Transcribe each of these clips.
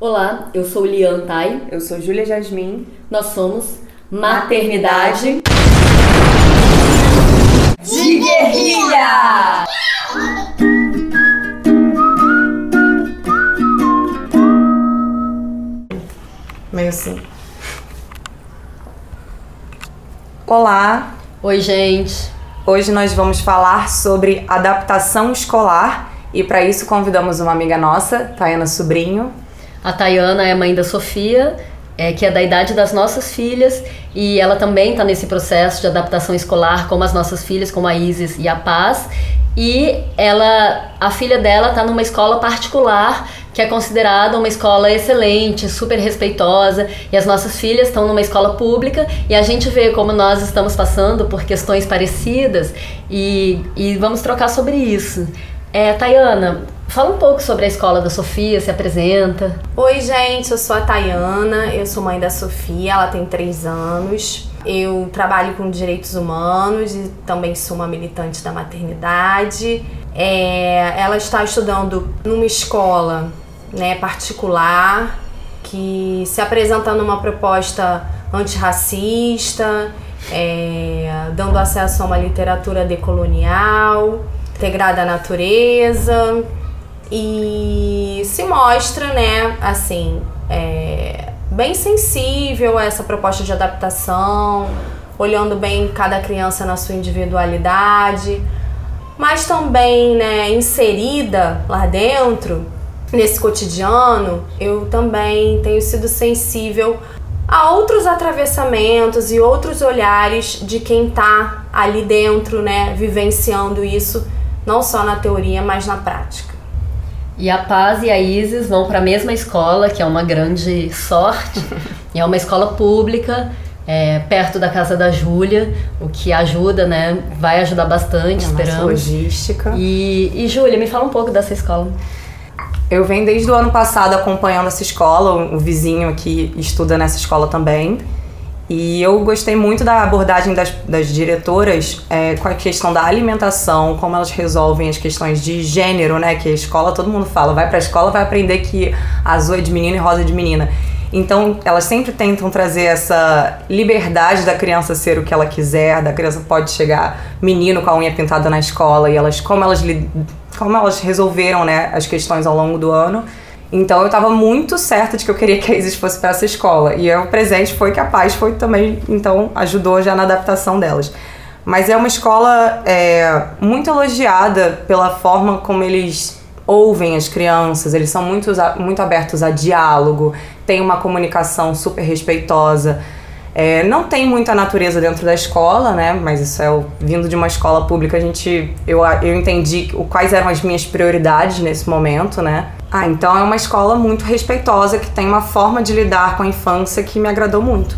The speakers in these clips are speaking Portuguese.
Olá, eu sou Lian Tai. Eu sou Júlia Jasmin. Nós somos Maternidade de Guerrilha! Meio assim. Olá! Oi, gente! Hoje nós vamos falar sobre adaptação escolar e para isso convidamos uma amiga nossa, Tayana Sobrinho. A Tayana é mãe da Sofia, é, que é da idade das nossas filhas, e ela também está nesse processo de adaptação escolar, como as nossas filhas, como a Isis e a Paz. E ela, a filha dela está numa escola particular que é considerada uma escola excelente, super respeitosa, e as nossas filhas estão numa escola pública e a gente vê como nós estamos passando por questões parecidas e, e vamos trocar sobre isso. É, Tayana, Fala um pouco sobre a escola da Sofia, se apresenta. Oi, gente, eu sou a Tayana, eu sou mãe da Sofia, ela tem três anos. Eu trabalho com direitos humanos e também sou uma militante da maternidade. É, ela está estudando numa escola né, particular que se apresenta numa proposta antirracista, é, dando acesso a uma literatura decolonial, integrada à natureza e se mostra, né, assim, é, bem sensível a essa proposta de adaptação, olhando bem cada criança na sua individualidade, mas também, né, inserida lá dentro, nesse cotidiano, eu também tenho sido sensível a outros atravessamentos e outros olhares de quem tá ali dentro, né, vivenciando isso, não só na teoria, mas na prática. E a Paz e a Isis vão para a mesma escola, que é uma grande sorte. e é uma escola pública, é, perto da casa da Júlia, o que ajuda, né? Vai ajudar bastante, é esperamos. logística. E, e Júlia, me fala um pouco dessa escola. Eu venho desde o ano passado acompanhando essa escola, o vizinho aqui estuda nessa escola também. E eu gostei muito da abordagem das, das diretoras é, com a questão da alimentação, como elas resolvem as questões de gênero, né? Que a escola, todo mundo fala, vai pra escola, vai aprender que azul é de menino e rosa é de menina. Então, elas sempre tentam trazer essa liberdade da criança ser o que ela quiser, da criança pode chegar menino com a unha pintada na escola e elas como elas como elas resolveram, né, as questões ao longo do ano. Então eu estava muito certa de que eu queria que a Isis fosse para essa escola. E o presente foi que a paz foi também, então ajudou já na adaptação delas. Mas é uma escola é, muito elogiada pela forma como eles ouvem as crianças, eles são muito, muito abertos a diálogo, tem uma comunicação super respeitosa. É, não tem muita natureza dentro da escola, né? Mas isso é o, vindo de uma escola pública, a gente eu, eu entendi quais eram as minhas prioridades nesse momento, né? Ah, então é uma escola muito respeitosa que tem uma forma de lidar com a infância que me agradou muito.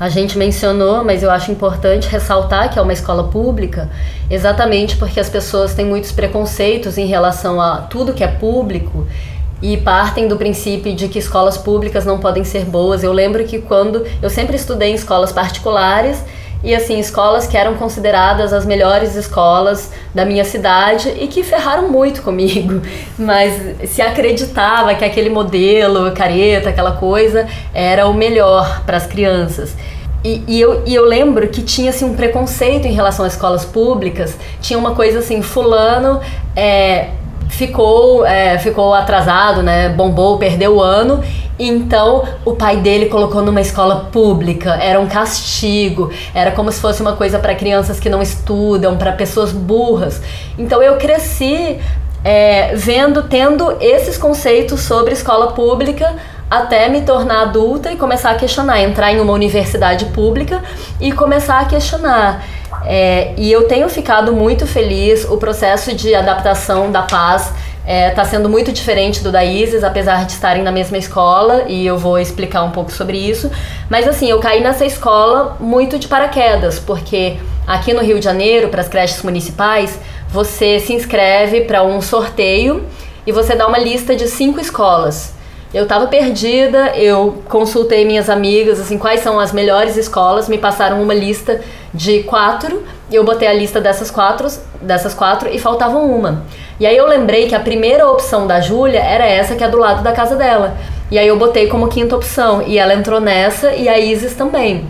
A gente mencionou, mas eu acho importante ressaltar que é uma escola pública, exatamente porque as pessoas têm muitos preconceitos em relação a tudo que é público e partem do princípio de que escolas públicas não podem ser boas. Eu lembro que quando eu sempre estudei em escolas particulares e assim, escolas que eram consideradas as melhores escolas da minha cidade e que ferraram muito comigo, mas se acreditava que aquele modelo, careta, aquela coisa, era o melhor para as crianças. E, e, eu, e eu lembro que tinha assim, um preconceito em relação às escolas públicas, tinha uma coisa assim, fulano é, ficou, é, ficou atrasado, né? Bombou, perdeu o ano. Então o pai dele colocou numa escola pública. Era um castigo. Era como se fosse uma coisa para crianças que não estudam, para pessoas burras. Então eu cresci é, vendo, tendo esses conceitos sobre escola pública até me tornar adulta e começar a questionar, entrar em uma universidade pública e começar a questionar. É, e eu tenho ficado muito feliz. O processo de adaptação da paz está é, tá sendo muito diferente do da Isis, apesar de estarem na mesma escola, e eu vou explicar um pouco sobre isso. Mas assim, eu caí nessa escola muito de paraquedas, porque aqui no Rio de Janeiro, para as creches municipais, você se inscreve para um sorteio e você dá uma lista de cinco escolas. Eu estava perdida, eu consultei minhas amigas, assim, quais são as melhores escolas, me passaram uma lista de quatro, eu botei a lista dessas quatro, dessas quatro e faltava uma. E aí eu lembrei que a primeira opção da Júlia era essa que é do lado da casa dela. E aí eu botei como quinta opção. E ela entrou nessa e a Isis também.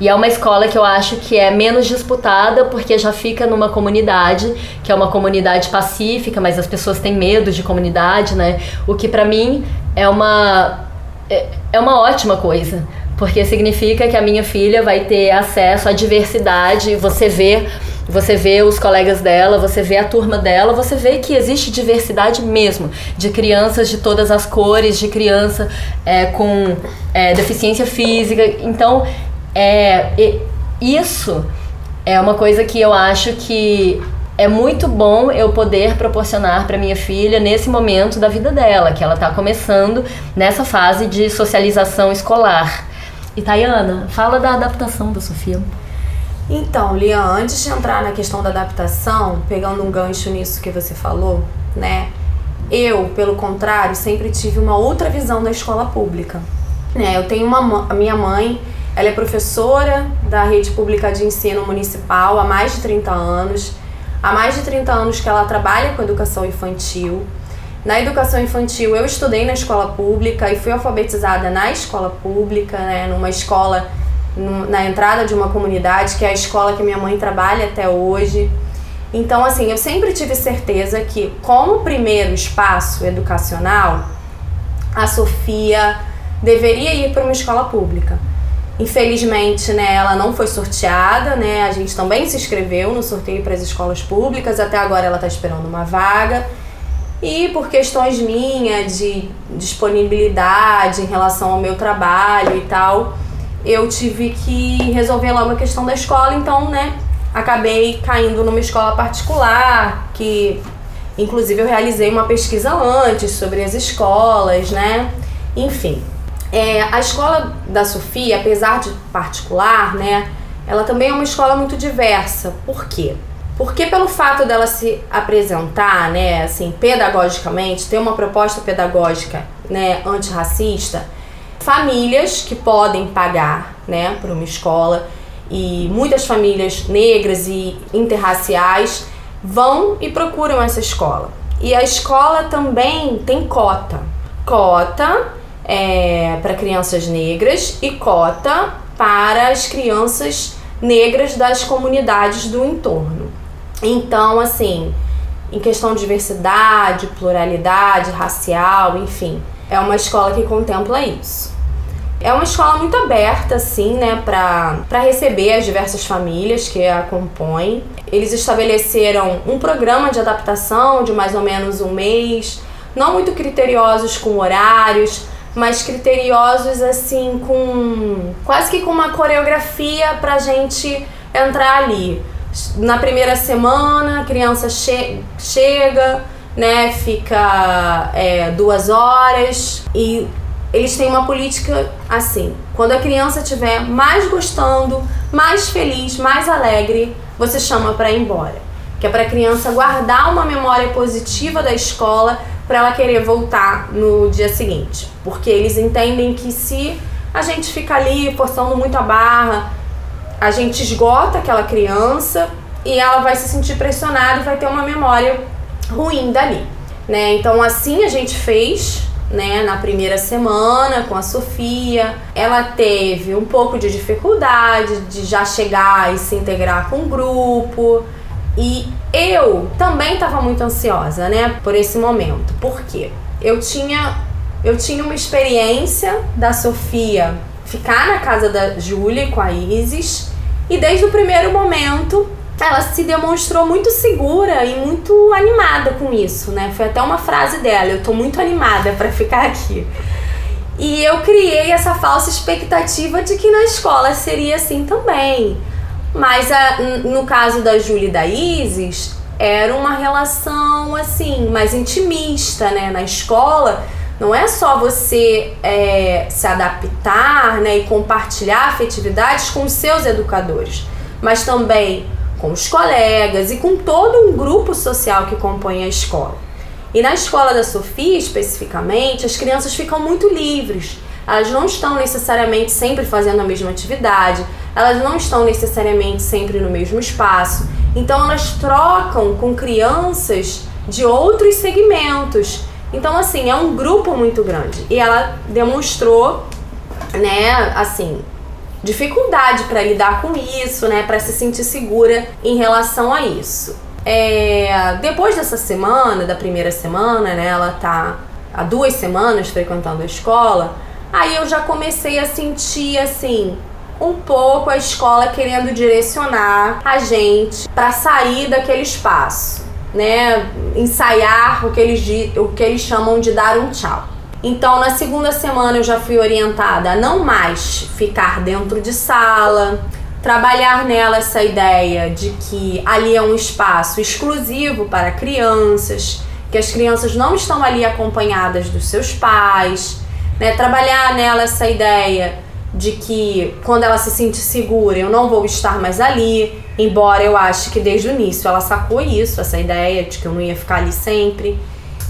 E é uma escola que eu acho que é menos disputada porque já fica numa comunidade, que é uma comunidade pacífica, mas as pessoas têm medo de comunidade, né? O que para mim é uma é, é uma ótima coisa, porque significa que a minha filha vai ter acesso à diversidade, você vê você vê os colegas dela, você vê a turma dela, você vê que existe diversidade mesmo, de crianças de todas as cores, de criança é, com é, deficiência física. Então, é, isso é uma coisa que eu acho que é muito bom eu poder proporcionar para minha filha nesse momento da vida dela, que ela está começando nessa fase de socialização escolar. E Tayana, fala da adaptação da Sofia. Então, Lia, antes de entrar na questão da adaptação, pegando um gancho nisso que você falou, né? Eu, pelo contrário, sempre tive uma outra visão da escola pública. Né? Eu tenho uma a minha mãe, ela é professora da rede pública de ensino municipal há mais de 30 anos. Há mais de 30 anos que ela trabalha com educação infantil. Na educação infantil, eu estudei na escola pública e fui alfabetizada na escola pública, né, numa escola na entrada de uma comunidade, que é a escola que minha mãe trabalha até hoje. Então, assim, eu sempre tive certeza que, como primeiro espaço educacional, a Sofia deveria ir para uma escola pública. Infelizmente, né, ela não foi sorteada, né? A gente também se inscreveu no sorteio para as escolas públicas, até agora ela está esperando uma vaga. E por questões minhas de disponibilidade em relação ao meu trabalho e tal, eu tive que resolver logo a questão da escola, então, né, acabei caindo numa escola particular, que inclusive eu realizei uma pesquisa antes sobre as escolas, né? Enfim, é, a escola da Sofia, apesar de particular, né, ela também é uma escola muito diversa. Por quê? Porque pelo fato dela se apresentar, né, assim, pedagogicamente, ter uma proposta pedagógica, né, antirracista, famílias que podem pagar, né, para uma escola e muitas famílias negras e interraciais vão e procuram essa escola. E a escola também tem cota. Cota é, para crianças negras e cota para as crianças negras das comunidades do entorno. Então, assim, em questão de diversidade, pluralidade racial, enfim, é uma escola que contempla isso. É uma escola muito aberta, assim, né, para receber as diversas famílias que a compõem. Eles estabeleceram um programa de adaptação de mais ou menos um mês, não muito criteriosos com horários, mas criteriosos assim com quase que com uma coreografia pra gente entrar ali. Na primeira semana, a criança che chega, né, fica é, duas horas e eles têm uma política assim: quando a criança estiver mais gostando, mais feliz, mais alegre, você chama para ir embora. Que é para a criança guardar uma memória positiva da escola para ela querer voltar no dia seguinte. Porque eles entendem que se a gente fica ali forçando muito a barra, a gente esgota aquela criança e ela vai se sentir pressionada e vai ter uma memória ruim dali. Né? Então assim a gente fez né, na primeira semana com a Sofia. Ela teve um pouco de dificuldade de já chegar e se integrar com o grupo. E eu também estava muito ansiosa, né, por esse momento. Por quê? Eu tinha eu tinha uma experiência da Sofia ficar na casa da Júlia com a Isis e desde o primeiro momento ela se demonstrou muito segura e muito animada com isso, né? Foi até uma frase dela, eu tô muito animada para ficar aqui. E eu criei essa falsa expectativa de que na escola seria assim também. Mas a, no caso da Júlia e da Isis, era uma relação assim, mais intimista, né? Na escola, não é só você é, se adaptar né, e compartilhar afetividades com seus educadores, mas também com os colegas e com todo um grupo social que compõe a escola. E na escola da Sofia, especificamente, as crianças ficam muito livres. Elas não estão necessariamente sempre fazendo a mesma atividade, elas não estão necessariamente sempre no mesmo espaço. Então elas trocam com crianças de outros segmentos. Então, assim, é um grupo muito grande. E ela demonstrou, né, assim, dificuldade para lidar com isso, né, para se sentir segura em relação a isso. É, depois dessa semana, da primeira semana, né, ela tá há duas semanas frequentando a escola, aí eu já comecei a sentir assim um pouco a escola querendo direcionar a gente para sair daquele espaço, né? Ensaiar o que eles o que eles chamam de dar um tchau. Então, na segunda semana eu já fui orientada a não mais ficar dentro de sala, trabalhar nela essa ideia de que ali é um espaço exclusivo para crianças, que as crianças não estão ali acompanhadas dos seus pais, né? Trabalhar nela essa ideia de que quando ela se sente segura, eu não vou estar mais ali, embora eu ache que desde o início ela sacou isso, essa ideia de que eu não ia ficar ali sempre.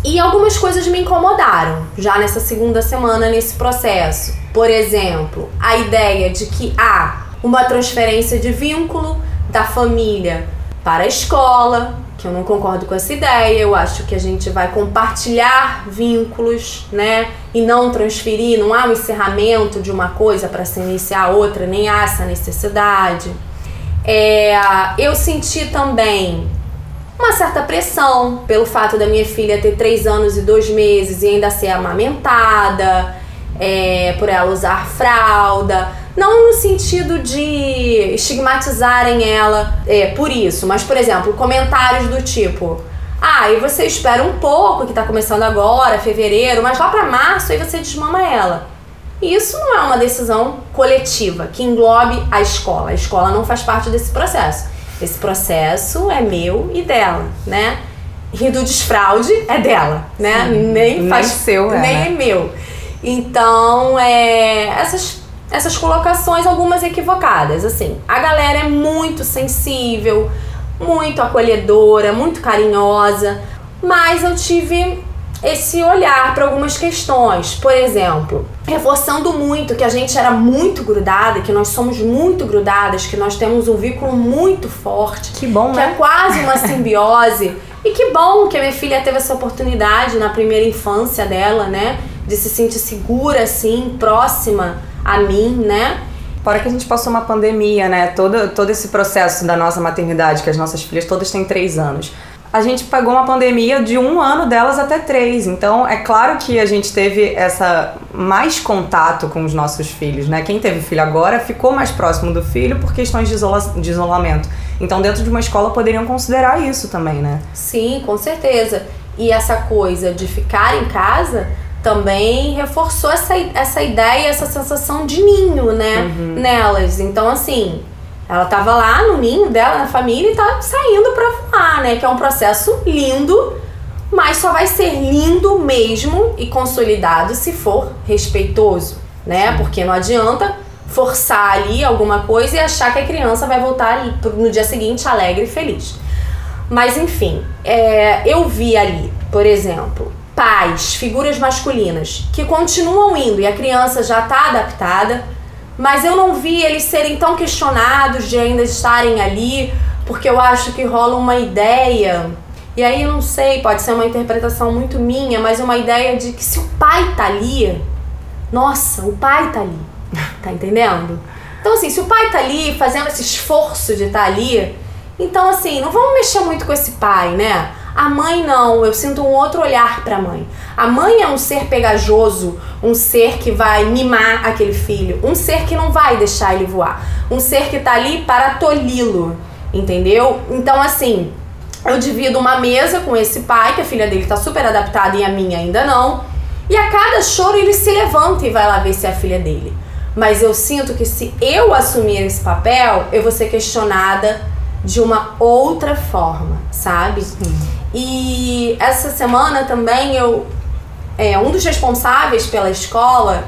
E algumas coisas me incomodaram já nessa segunda semana nesse processo. Por exemplo, a ideia de que há uma transferência de vínculo da família para a escola, que eu não concordo com essa ideia. Eu acho que a gente vai compartilhar vínculos, né? E não transferir, não há um encerramento de uma coisa para se iniciar outra, nem há essa necessidade. É, eu senti também uma certa pressão pelo fato da minha filha ter três anos e dois meses e ainda ser amamentada, é, por ela usar fralda não no sentido de estigmatizarem ela é, por isso, mas, por exemplo, comentários do tipo: ah, e você espera um pouco, que tá começando agora, fevereiro, mas lá para março aí você desmama ela. E isso não é uma decisão coletiva que englobe a escola. A escola não faz parte desse processo. Esse processo é meu e dela, né? E do desfraude é dela, né? Sim, nem faz nem seu, é, nem né? é meu. Então, é, essas essas colocações, algumas equivocadas. Assim, a galera é muito sensível, muito acolhedora, muito carinhosa, mas eu tive esse olhar para algumas questões. Por exemplo, reforçando muito que a gente era muito grudada, que nós somos muito grudadas, que nós temos um vínculo muito forte. Que bom, que né? é quase uma simbiose. e que bom que a minha filha teve essa oportunidade na primeira infância dela, né? De se sentir segura, assim, próxima a mim, né? Fora que a gente passou uma pandemia, né? Todo, todo esse processo da nossa maternidade, que as nossas filhas todas têm três anos. A gente pagou uma pandemia de um ano delas até três. Então, é claro que a gente teve essa mais contato com os nossos filhos, né? Quem teve filho agora ficou mais próximo do filho por questões de, isola de isolamento. Então, dentro de uma escola, poderiam considerar isso também, né? Sim, com certeza. E essa coisa de ficar em casa também reforçou essa, essa ideia, essa sensação de ninho, né, uhum. nelas. Então, assim, ela tava lá no ninho dela, na família, e tá saindo pra voar, né, que é um processo lindo, mas só vai ser lindo mesmo e consolidado se for respeitoso, né, porque não adianta forçar ali alguma coisa e achar que a criança vai voltar no dia seguinte alegre e feliz. Mas enfim, é, eu vi ali, por exemplo, pais, figuras masculinas, que continuam indo e a criança já está adaptada, mas eu não vi eles serem tão questionados de ainda estarem ali, porque eu acho que rola uma ideia, e aí eu não sei, pode ser uma interpretação muito minha, mas uma ideia de que se o pai tá ali, nossa, o pai tá ali, tá entendendo? Então assim, se o pai tá ali fazendo esse esforço de estar tá ali, então assim, não vamos mexer muito com esse pai, né? A mãe não, eu sinto um outro olhar para a mãe. A mãe é um ser pegajoso, um ser que vai mimar aquele filho, um ser que não vai deixar ele voar, um ser que tá ali para tolhi-lo, entendeu? Então assim, eu divido uma mesa com esse pai, que a filha dele tá super adaptada e a minha ainda não. E a cada choro ele se levanta e vai lá ver se é a filha dele. Mas eu sinto que se eu assumir esse papel, eu vou ser questionada de uma outra forma, sabe? Sim. E essa semana também eu é, um dos responsáveis pela escola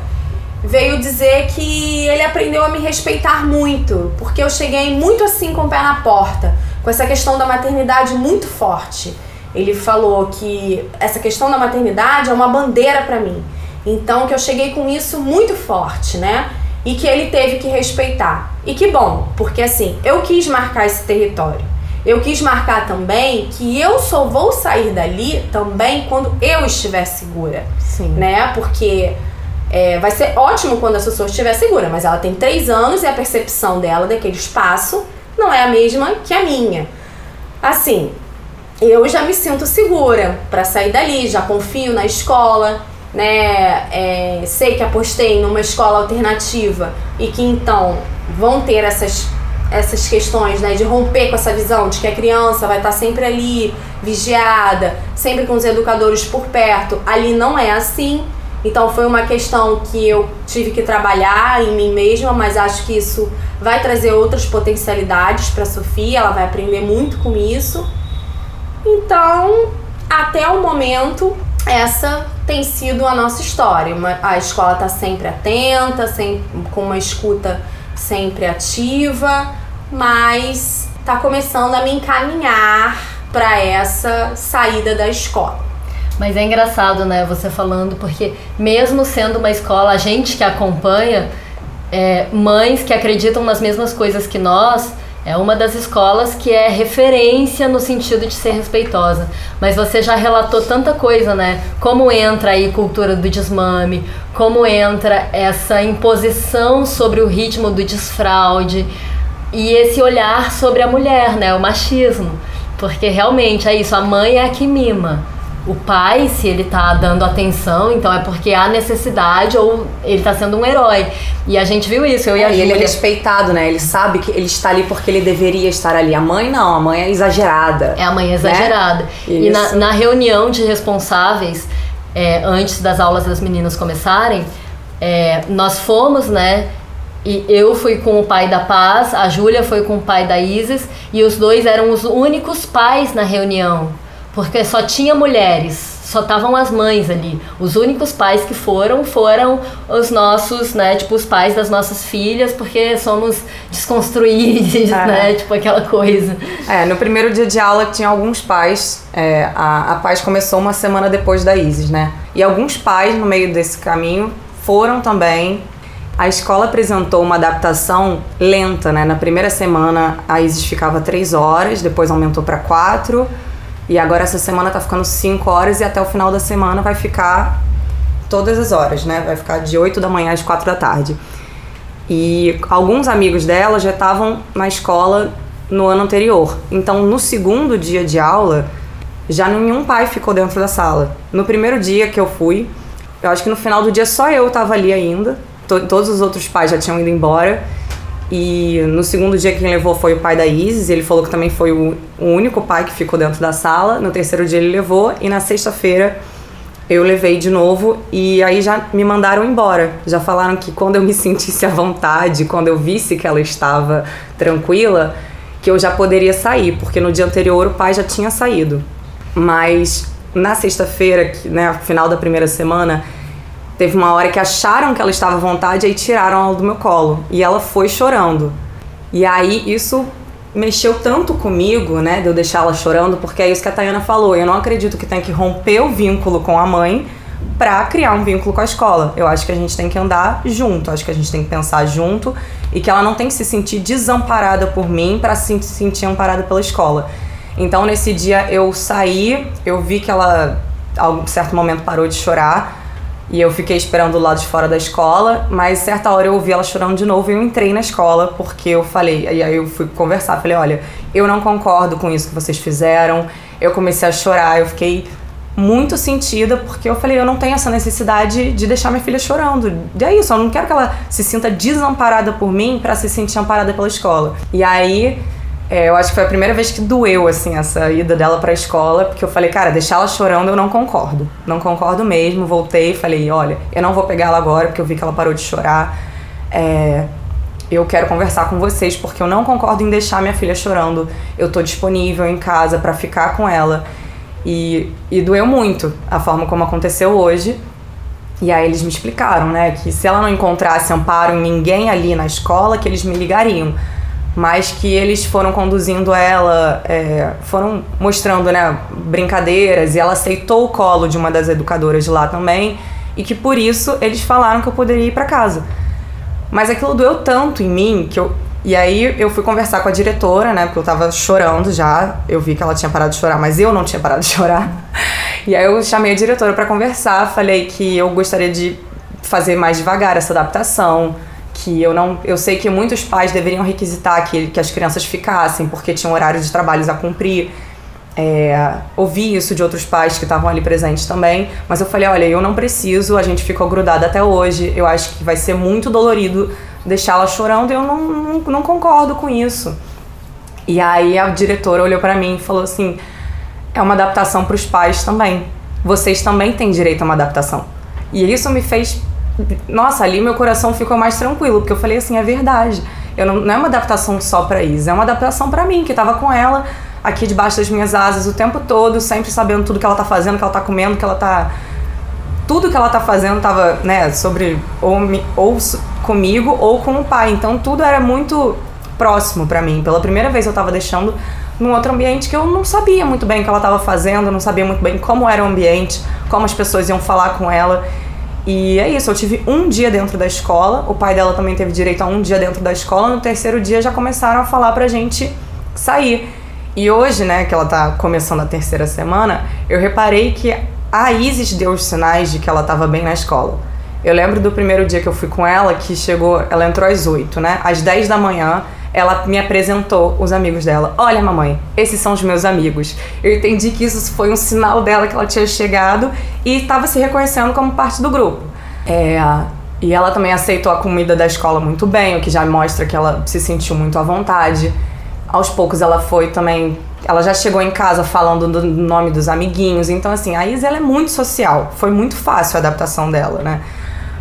veio dizer que ele aprendeu a me respeitar muito, porque eu cheguei muito assim com o pé na porta, com essa questão da maternidade muito forte. Ele falou que essa questão da maternidade é uma bandeira para mim. Então que eu cheguei com isso muito forte, né? E que ele teve que respeitar. E que bom, porque assim, eu quis marcar esse território. Eu quis marcar também que eu só vou sair dali também quando eu estiver segura. Sim. Né? Porque é, vai ser ótimo quando a pessoa estiver segura, mas ela tem três anos e a percepção dela daquele espaço não é a mesma que a minha. Assim, eu já me sinto segura para sair dali, já confio na escola, né? É, sei que apostei numa escola alternativa e que então vão ter essas essas questões, né, de romper com essa visão de que a criança vai estar sempre ali, vigiada, sempre com os educadores por perto. Ali não é assim. Então foi uma questão que eu tive que trabalhar em mim mesma, mas acho que isso vai trazer outras potencialidades para Sofia, ela vai aprender muito com isso. Então, até o momento, essa tem sido a nossa história. A escola está sempre atenta, sempre, com uma escuta sempre ativa mas tá começando a me encaminhar para essa saída da escola. Mas é engraçado, né, você falando, porque mesmo sendo uma escola, a gente que acompanha, é, mães que acreditam nas mesmas coisas que nós, é uma das escolas que é referência no sentido de ser respeitosa. Mas você já relatou tanta coisa, né? Como entra aí cultura do desmame, como entra essa imposição sobre o ritmo do desfraude, e esse olhar sobre a mulher, né, o machismo, porque realmente é isso, a mãe é a que mima. O pai, se ele tá dando atenção, então é porque há necessidade ou ele tá sendo um herói. E a gente viu isso, eu e a é, Júlia. ele é respeitado, né? Ele sabe que ele está ali porque ele deveria estar ali. A mãe não, a mãe é exagerada. É a mãe é exagerada. Né? E na, na, reunião de responsáveis, é, antes das aulas das meninas começarem, é, nós fomos, né? E eu fui com o pai da Paz, a Júlia foi com o pai da Isis, e os dois eram os únicos pais na reunião, porque só tinha mulheres, só estavam as mães ali. Os únicos pais que foram foram os nossos, né, tipo os pais das nossas filhas, porque somos desconstruídos, é. né, tipo aquela coisa. É, no primeiro dia de aula tinha alguns pais, é, a, a Paz começou uma semana depois da Isis, né, e alguns pais no meio desse caminho foram também a escola apresentou uma adaptação lenta, né? Na primeira semana a Isis ficava três horas, depois aumentou para quatro e agora essa semana tá ficando cinco horas e até o final da semana vai ficar todas as horas, né? Vai ficar de 8 da manhã às quatro da tarde. E alguns amigos dela já estavam na escola no ano anterior. Então, no segundo dia de aula, já nenhum pai ficou dentro da sala. No primeiro dia que eu fui, eu acho que no final do dia só eu tava ali ainda to, todos os outros pais já tinham ido embora. E no segundo dia quem levou foi o pai da Isis, ele falou que também foi o, o único pai que ficou dentro da sala. No terceiro dia ele levou e na sexta-feira eu levei de novo e aí já me mandaram embora. Já falaram que quando eu me sentisse à vontade, quando eu visse que ela estava tranquila, que eu já poderia sair, porque no dia anterior o pai já tinha saído. Mas na sexta-feira, né, final da primeira semana, Teve uma hora que acharam que ela estava à vontade e tiraram ela do meu colo. E ela foi chorando. E aí isso mexeu tanto comigo, né, de eu deixar ela chorando, porque é isso que a Tayana falou. Eu não acredito que tem que romper o vínculo com a mãe para criar um vínculo com a escola. Eu acho que a gente tem que andar junto, acho que a gente tem que pensar junto e que ela não tem que se sentir desamparada por mim para se sentir amparada pela escola. Então nesse dia eu saí, eu vi que ela a certo momento parou de chorar e eu fiquei esperando do lado de fora da escola, mas certa hora eu ouvi ela chorando de novo e eu entrei na escola porque eu falei, e aí eu fui conversar, falei, olha, eu não concordo com isso que vocês fizeram. Eu comecei a chorar, eu fiquei muito sentida porque eu falei, eu não tenho essa necessidade de deixar minha filha chorando. E é isso, eu não quero que ela se sinta desamparada por mim para se sentir amparada pela escola. E aí é, eu acho que foi a primeira vez que doeu, assim, essa ida dela pra escola, porque eu falei, cara, deixar ela chorando eu não concordo. Não concordo mesmo. Voltei e falei, olha, eu não vou pegar ela agora, porque eu vi que ela parou de chorar. É, eu quero conversar com vocês, porque eu não concordo em deixar minha filha chorando. Eu tô disponível em casa para ficar com ela. E, e doeu muito a forma como aconteceu hoje. E aí eles me explicaram, né, que se ela não encontrasse amparo em ninguém ali na escola, que eles me ligariam mas que eles foram conduzindo ela, é, foram mostrando né, brincadeiras e ela aceitou o colo de uma das educadoras de lá também e que por isso eles falaram que eu poderia ir para casa. Mas aquilo doeu tanto em mim que eu E aí eu fui conversar com a diretora, né? Porque eu tava chorando já. Eu vi que ela tinha parado de chorar, mas eu não tinha parado de chorar. E aí eu chamei a diretora para conversar, falei que eu gostaria de fazer mais devagar essa adaptação, que eu não, eu sei que muitos pais deveriam requisitar que, que as crianças ficassem porque tinham horário de trabalhos a cumprir. É, ouvi isso de outros pais que estavam ali presentes também, mas eu falei, olha, eu não preciso, a gente ficou grudada até hoje, eu acho que vai ser muito dolorido deixá-la chorando eu não, não, não concordo com isso. E aí a diretora olhou para mim e falou assim: é uma adaptação para os pais também. Vocês também têm direito a uma adaptação. E isso me fez. Nossa, ali meu coração ficou mais tranquilo, porque eu falei assim: é verdade. Eu não, não é uma adaptação só para Isa, é uma adaptação para mim, que tava com ela aqui debaixo das minhas asas o tempo todo, sempre sabendo tudo que ela tá fazendo, que ela tá comendo, que ela tá. Tudo que ela tá fazendo tava, né, sobre. Ou, ou comigo ou com o pai. Então tudo era muito próximo para mim. Pela primeira vez eu tava deixando num outro ambiente que eu não sabia muito bem o que ela estava fazendo, não sabia muito bem como era o ambiente, como as pessoas iam falar com ela. E é isso, eu tive um dia dentro da escola, o pai dela também teve direito a um dia dentro da escola, no terceiro dia já começaram a falar pra gente sair. E hoje, né, que ela tá começando a terceira semana, eu reparei que a Isis deu os sinais de que ela tava bem na escola. Eu lembro do primeiro dia que eu fui com ela, que chegou, ela entrou às 8, né? Às 10 da manhã, ela me apresentou os amigos dela. Olha, mamãe, esses são os meus amigos. Eu entendi que isso foi um sinal dela que ela tinha chegado e estava se reconhecendo como parte do grupo. É, e ela também aceitou a comida da escola muito bem, o que já mostra que ela se sentiu muito à vontade. Aos poucos ela foi também. Ela já chegou em casa falando do nome dos amiguinhos. Então, assim, a Isa ela é muito social. Foi muito fácil a adaptação dela, né?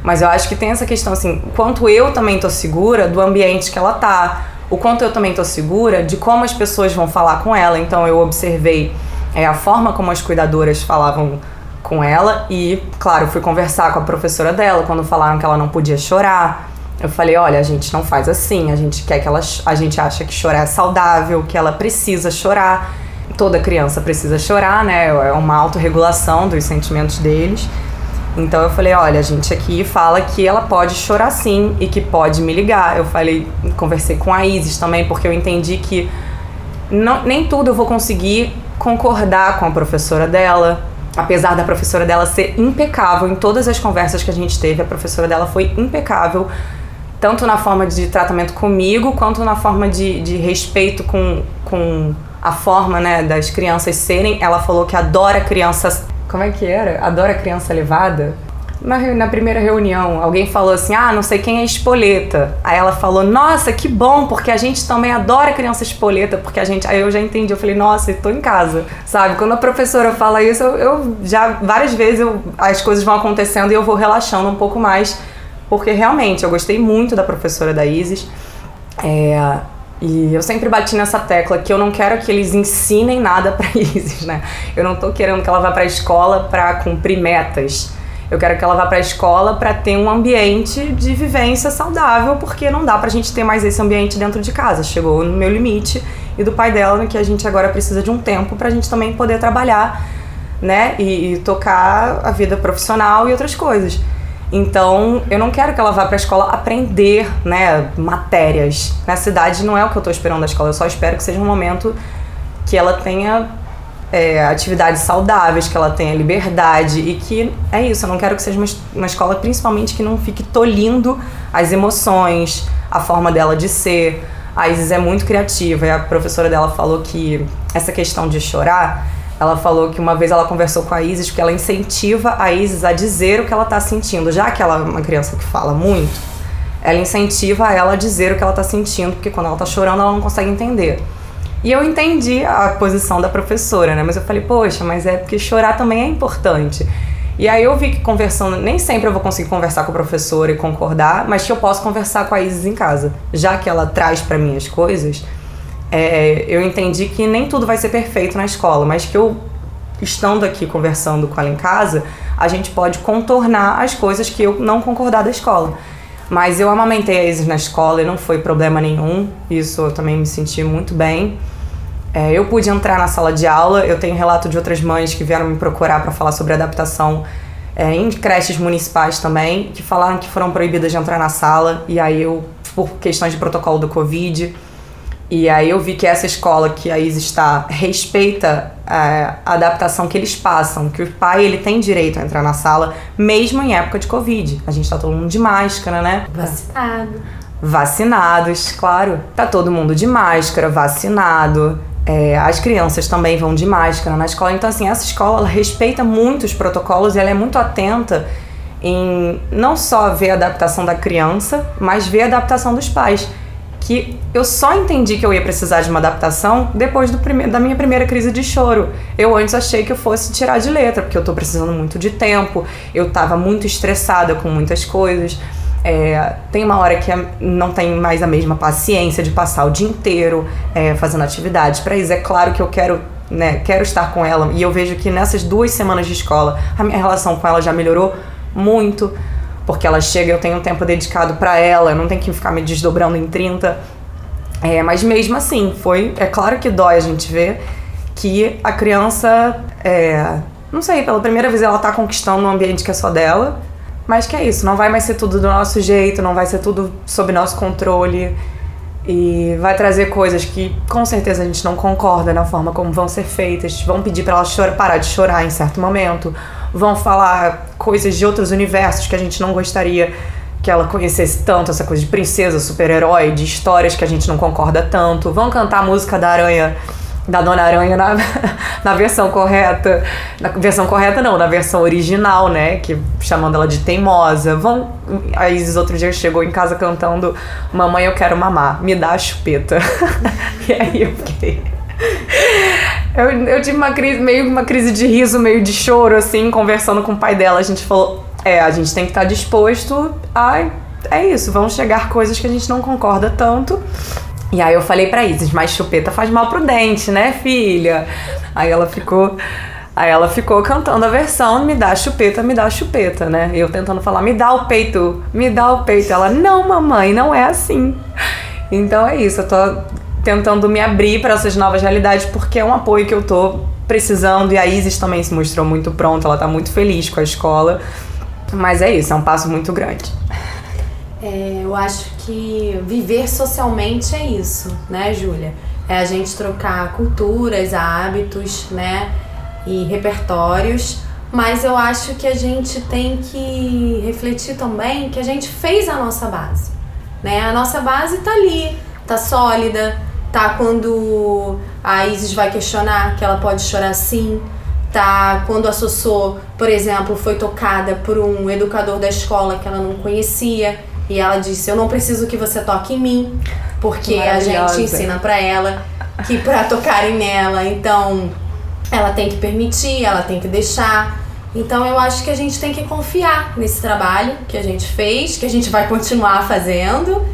Mas eu acho que tem essa questão, assim, quanto eu também tô segura do ambiente que ela tá, o quanto eu também tô segura de como as pessoas vão falar com ela. Então eu observei é, a forma como as cuidadoras falavam com ela e, claro, fui conversar com a professora dela quando falaram que ela não podia chorar. Eu falei, olha, a gente não faz assim, a gente quer que ela, a gente acha que chorar é saudável, que ela precisa chorar. Toda criança precisa chorar, né? É uma autorregulação dos sentimentos deles. Então eu falei, olha, a gente aqui fala que ela pode chorar sim e que pode me ligar. Eu falei, conversei com a Isis também, porque eu entendi que não, nem tudo eu vou conseguir concordar com a professora dela. Apesar da professora dela ser impecável em todas as conversas que a gente teve, a professora dela foi impecável, tanto na forma de tratamento comigo, quanto na forma de, de respeito com, com a forma né, das crianças serem. Ela falou que adora crianças como é que era? Adora criança levada? Na, na, primeira reunião, alguém falou assim: Ah, não sei quem é espoleta. Aí ela falou: Nossa, que bom, porque a gente também adora criança espoleta, porque a gente. Aí eu já entendi, eu falei: Nossa, tô em casa, sabe? Quando a professora fala isso, eu, eu já várias vezes eu, as coisas vão acontecendo e eu vou relaxando um pouco mais, porque realmente eu gostei muito da professora da Isis. É, e eu sempre bati nessa tecla que eu não quero que eles ensinem nada para Isis, né? Eu não tô querendo que ela vá para a escola para cumprir metas. Eu quero que ela vá para a escola para ter um ambiente de vivência saudável, porque não dá pra gente ter mais esse ambiente dentro de casa. Chegou no meu limite e do pai dela, que a gente agora precisa de um tempo pra gente também poder trabalhar, né? E, e tocar a vida profissional e outras coisas. Então, eu não quero que ela vá para a escola aprender, né, matérias. Na cidade não é o que eu estou esperando da escola, eu só espero que seja um momento que ela tenha é, atividades saudáveis, que ela tenha liberdade e que é isso. Eu não quero que seja uma, uma escola, principalmente, que não fique tolindo as emoções, a forma dela de ser. A Isis é muito criativa e a professora dela falou que essa questão de chorar ela falou que uma vez ela conversou com a Isis que ela incentiva a Isis a dizer o que ela está sentindo. Já que ela é uma criança que fala muito, ela incentiva ela a dizer o que ela está sentindo, porque quando ela está chorando ela não consegue entender. E eu entendi a posição da professora, né? Mas eu falei, poxa, mas é porque chorar também é importante. E aí eu vi que conversando, nem sempre eu vou conseguir conversar com a professora e concordar, mas que eu posso conversar com a Isis em casa. Já que ela traz para mim as coisas, é, eu entendi que nem tudo vai ser perfeito na escola, mas que eu, estando aqui conversando com ela em casa, a gente pode contornar as coisas que eu não concordar da escola. Mas eu amamentei a Isis na escola e não foi problema nenhum, isso eu também me senti muito bem. É, eu pude entrar na sala de aula, eu tenho relato de outras mães que vieram me procurar para falar sobre adaptação é, em creches municipais também, que falaram que foram proibidas de entrar na sala, e aí eu por questões de protocolo do Covid. E aí eu vi que essa escola que a Isa está respeita a adaptação que eles passam, que o pai ele tem direito a entrar na sala, mesmo em época de Covid. A gente tá todo mundo de máscara, né? Vacinado. Vacinados, claro. Tá todo mundo de máscara, vacinado. É, as crianças também vão de máscara na escola. Então, assim, essa escola ela respeita muito os protocolos e ela é muito atenta em não só ver a adaptação da criança, mas ver a adaptação dos pais. Que eu só entendi que eu ia precisar de uma adaptação depois do da minha primeira crise de choro. Eu antes achei que eu fosse tirar de letra, porque eu tô precisando muito de tempo, eu tava muito estressada com muitas coisas. É, tem uma hora que não tem mais a mesma paciência de passar o dia inteiro é, fazendo atividades. Para isso, é claro que eu quero, né, quero estar com ela. E eu vejo que nessas duas semanas de escola, a minha relação com ela já melhorou muito. Porque ela chega, eu tenho um tempo dedicado para ela, eu não tenho que ficar me desdobrando em 30. É, mas mesmo assim, foi. É claro que dói a gente ver que a criança. É, não sei, pela primeira vez ela tá conquistando um ambiente que é só dela mas que é isso, não vai mais ser tudo do nosso jeito, não vai ser tudo sob nosso controle. E vai trazer coisas que com certeza a gente não concorda na forma como vão ser feitas. Vão pedir para ela chorar, parar de chorar em certo momento. Vão falar coisas de outros universos que a gente não gostaria que ela conhecesse tanto, essa coisa de princesa, super-herói, de histórias que a gente não concorda tanto. Vão cantar a música da Aranha da Dona Aranha na, na versão correta. Na versão correta não, na versão original, né? Que chamando ela de teimosa. Vão. A Isis outro dia chegou em casa cantando Mamãe, eu quero mamar, me dá a chupeta. e aí eu fiquei. Eu, eu tive uma crise, meio uma crise de riso, meio de choro, assim, conversando com o pai dela. A gente falou: é, a gente tem que estar tá disposto a. É isso, vão chegar coisas que a gente não concorda tanto e aí eu falei pra Isis, mas chupeta faz mal pro dente, né, filha? Aí ela ficou. Aí ela ficou cantando a versão Me dá chupeta, me dá chupeta, né? Eu tentando falar, me dá o peito, me dá o peito. Ela, não, mamãe, não é assim. Então é isso, eu tô tentando me abrir para essas novas realidades porque é um apoio que eu tô precisando e a Isis também se mostrou muito pronta, ela tá muito feliz com a escola. Mas é isso, é um passo muito grande. É, eu acho que viver socialmente é isso, né, Júlia? É a gente trocar culturas, hábitos, né, e repertórios, mas eu acho que a gente tem que refletir também que a gente fez a nossa base, né? A nossa base tá ali, tá sólida, tá quando a Isis vai questionar que ela pode chorar sim, tá quando a Sossô, por exemplo, foi tocada por um educador da escola que ela não conhecia e ela disse: Eu não preciso que você toque em mim, porque a gente ensina para ela que para tocarem nela, então ela tem que permitir, ela tem que deixar. Então eu acho que a gente tem que confiar nesse trabalho que a gente fez, que a gente vai continuar fazendo,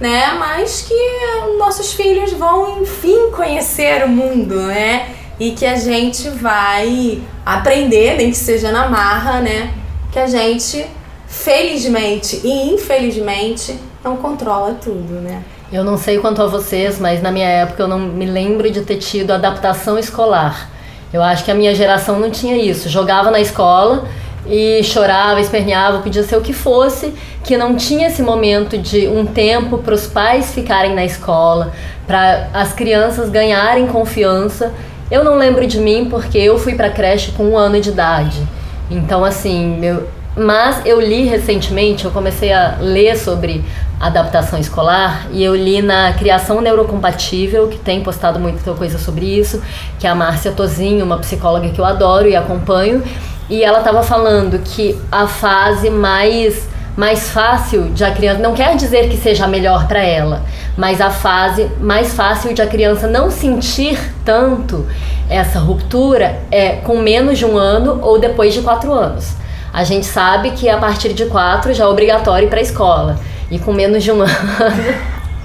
né? Mas que nossos filhos vão enfim conhecer o mundo, né? E que a gente vai aprender, nem que seja na marra, né? Que a gente felizmente e infelizmente, não controla tudo, né? Eu não sei quanto a vocês, mas na minha época eu não me lembro de ter tido adaptação escolar. Eu acho que a minha geração não tinha isso. Jogava na escola e chorava, esperneava, podia ser o que fosse, que não tinha esse momento de um tempo para os pais ficarem na escola, para as crianças ganharem confiança. Eu não lembro de mim porque eu fui para creche com um ano de idade. Então, assim, meu, mas eu li recentemente, eu comecei a ler sobre adaptação escolar e eu li na Criação Neurocompatível, que tem postado muita coisa sobre isso, que é a Márcia Tozinho, uma psicóloga que eu adoro e acompanho, e ela estava falando que a fase mais mais fácil de a criança não quer dizer que seja melhor para ela, mas a fase mais fácil de a criança não sentir tanto essa ruptura é com menos de um ano ou depois de quatro anos. A gente sabe que a partir de quatro já é obrigatório ir para a escola. E com menos de um ano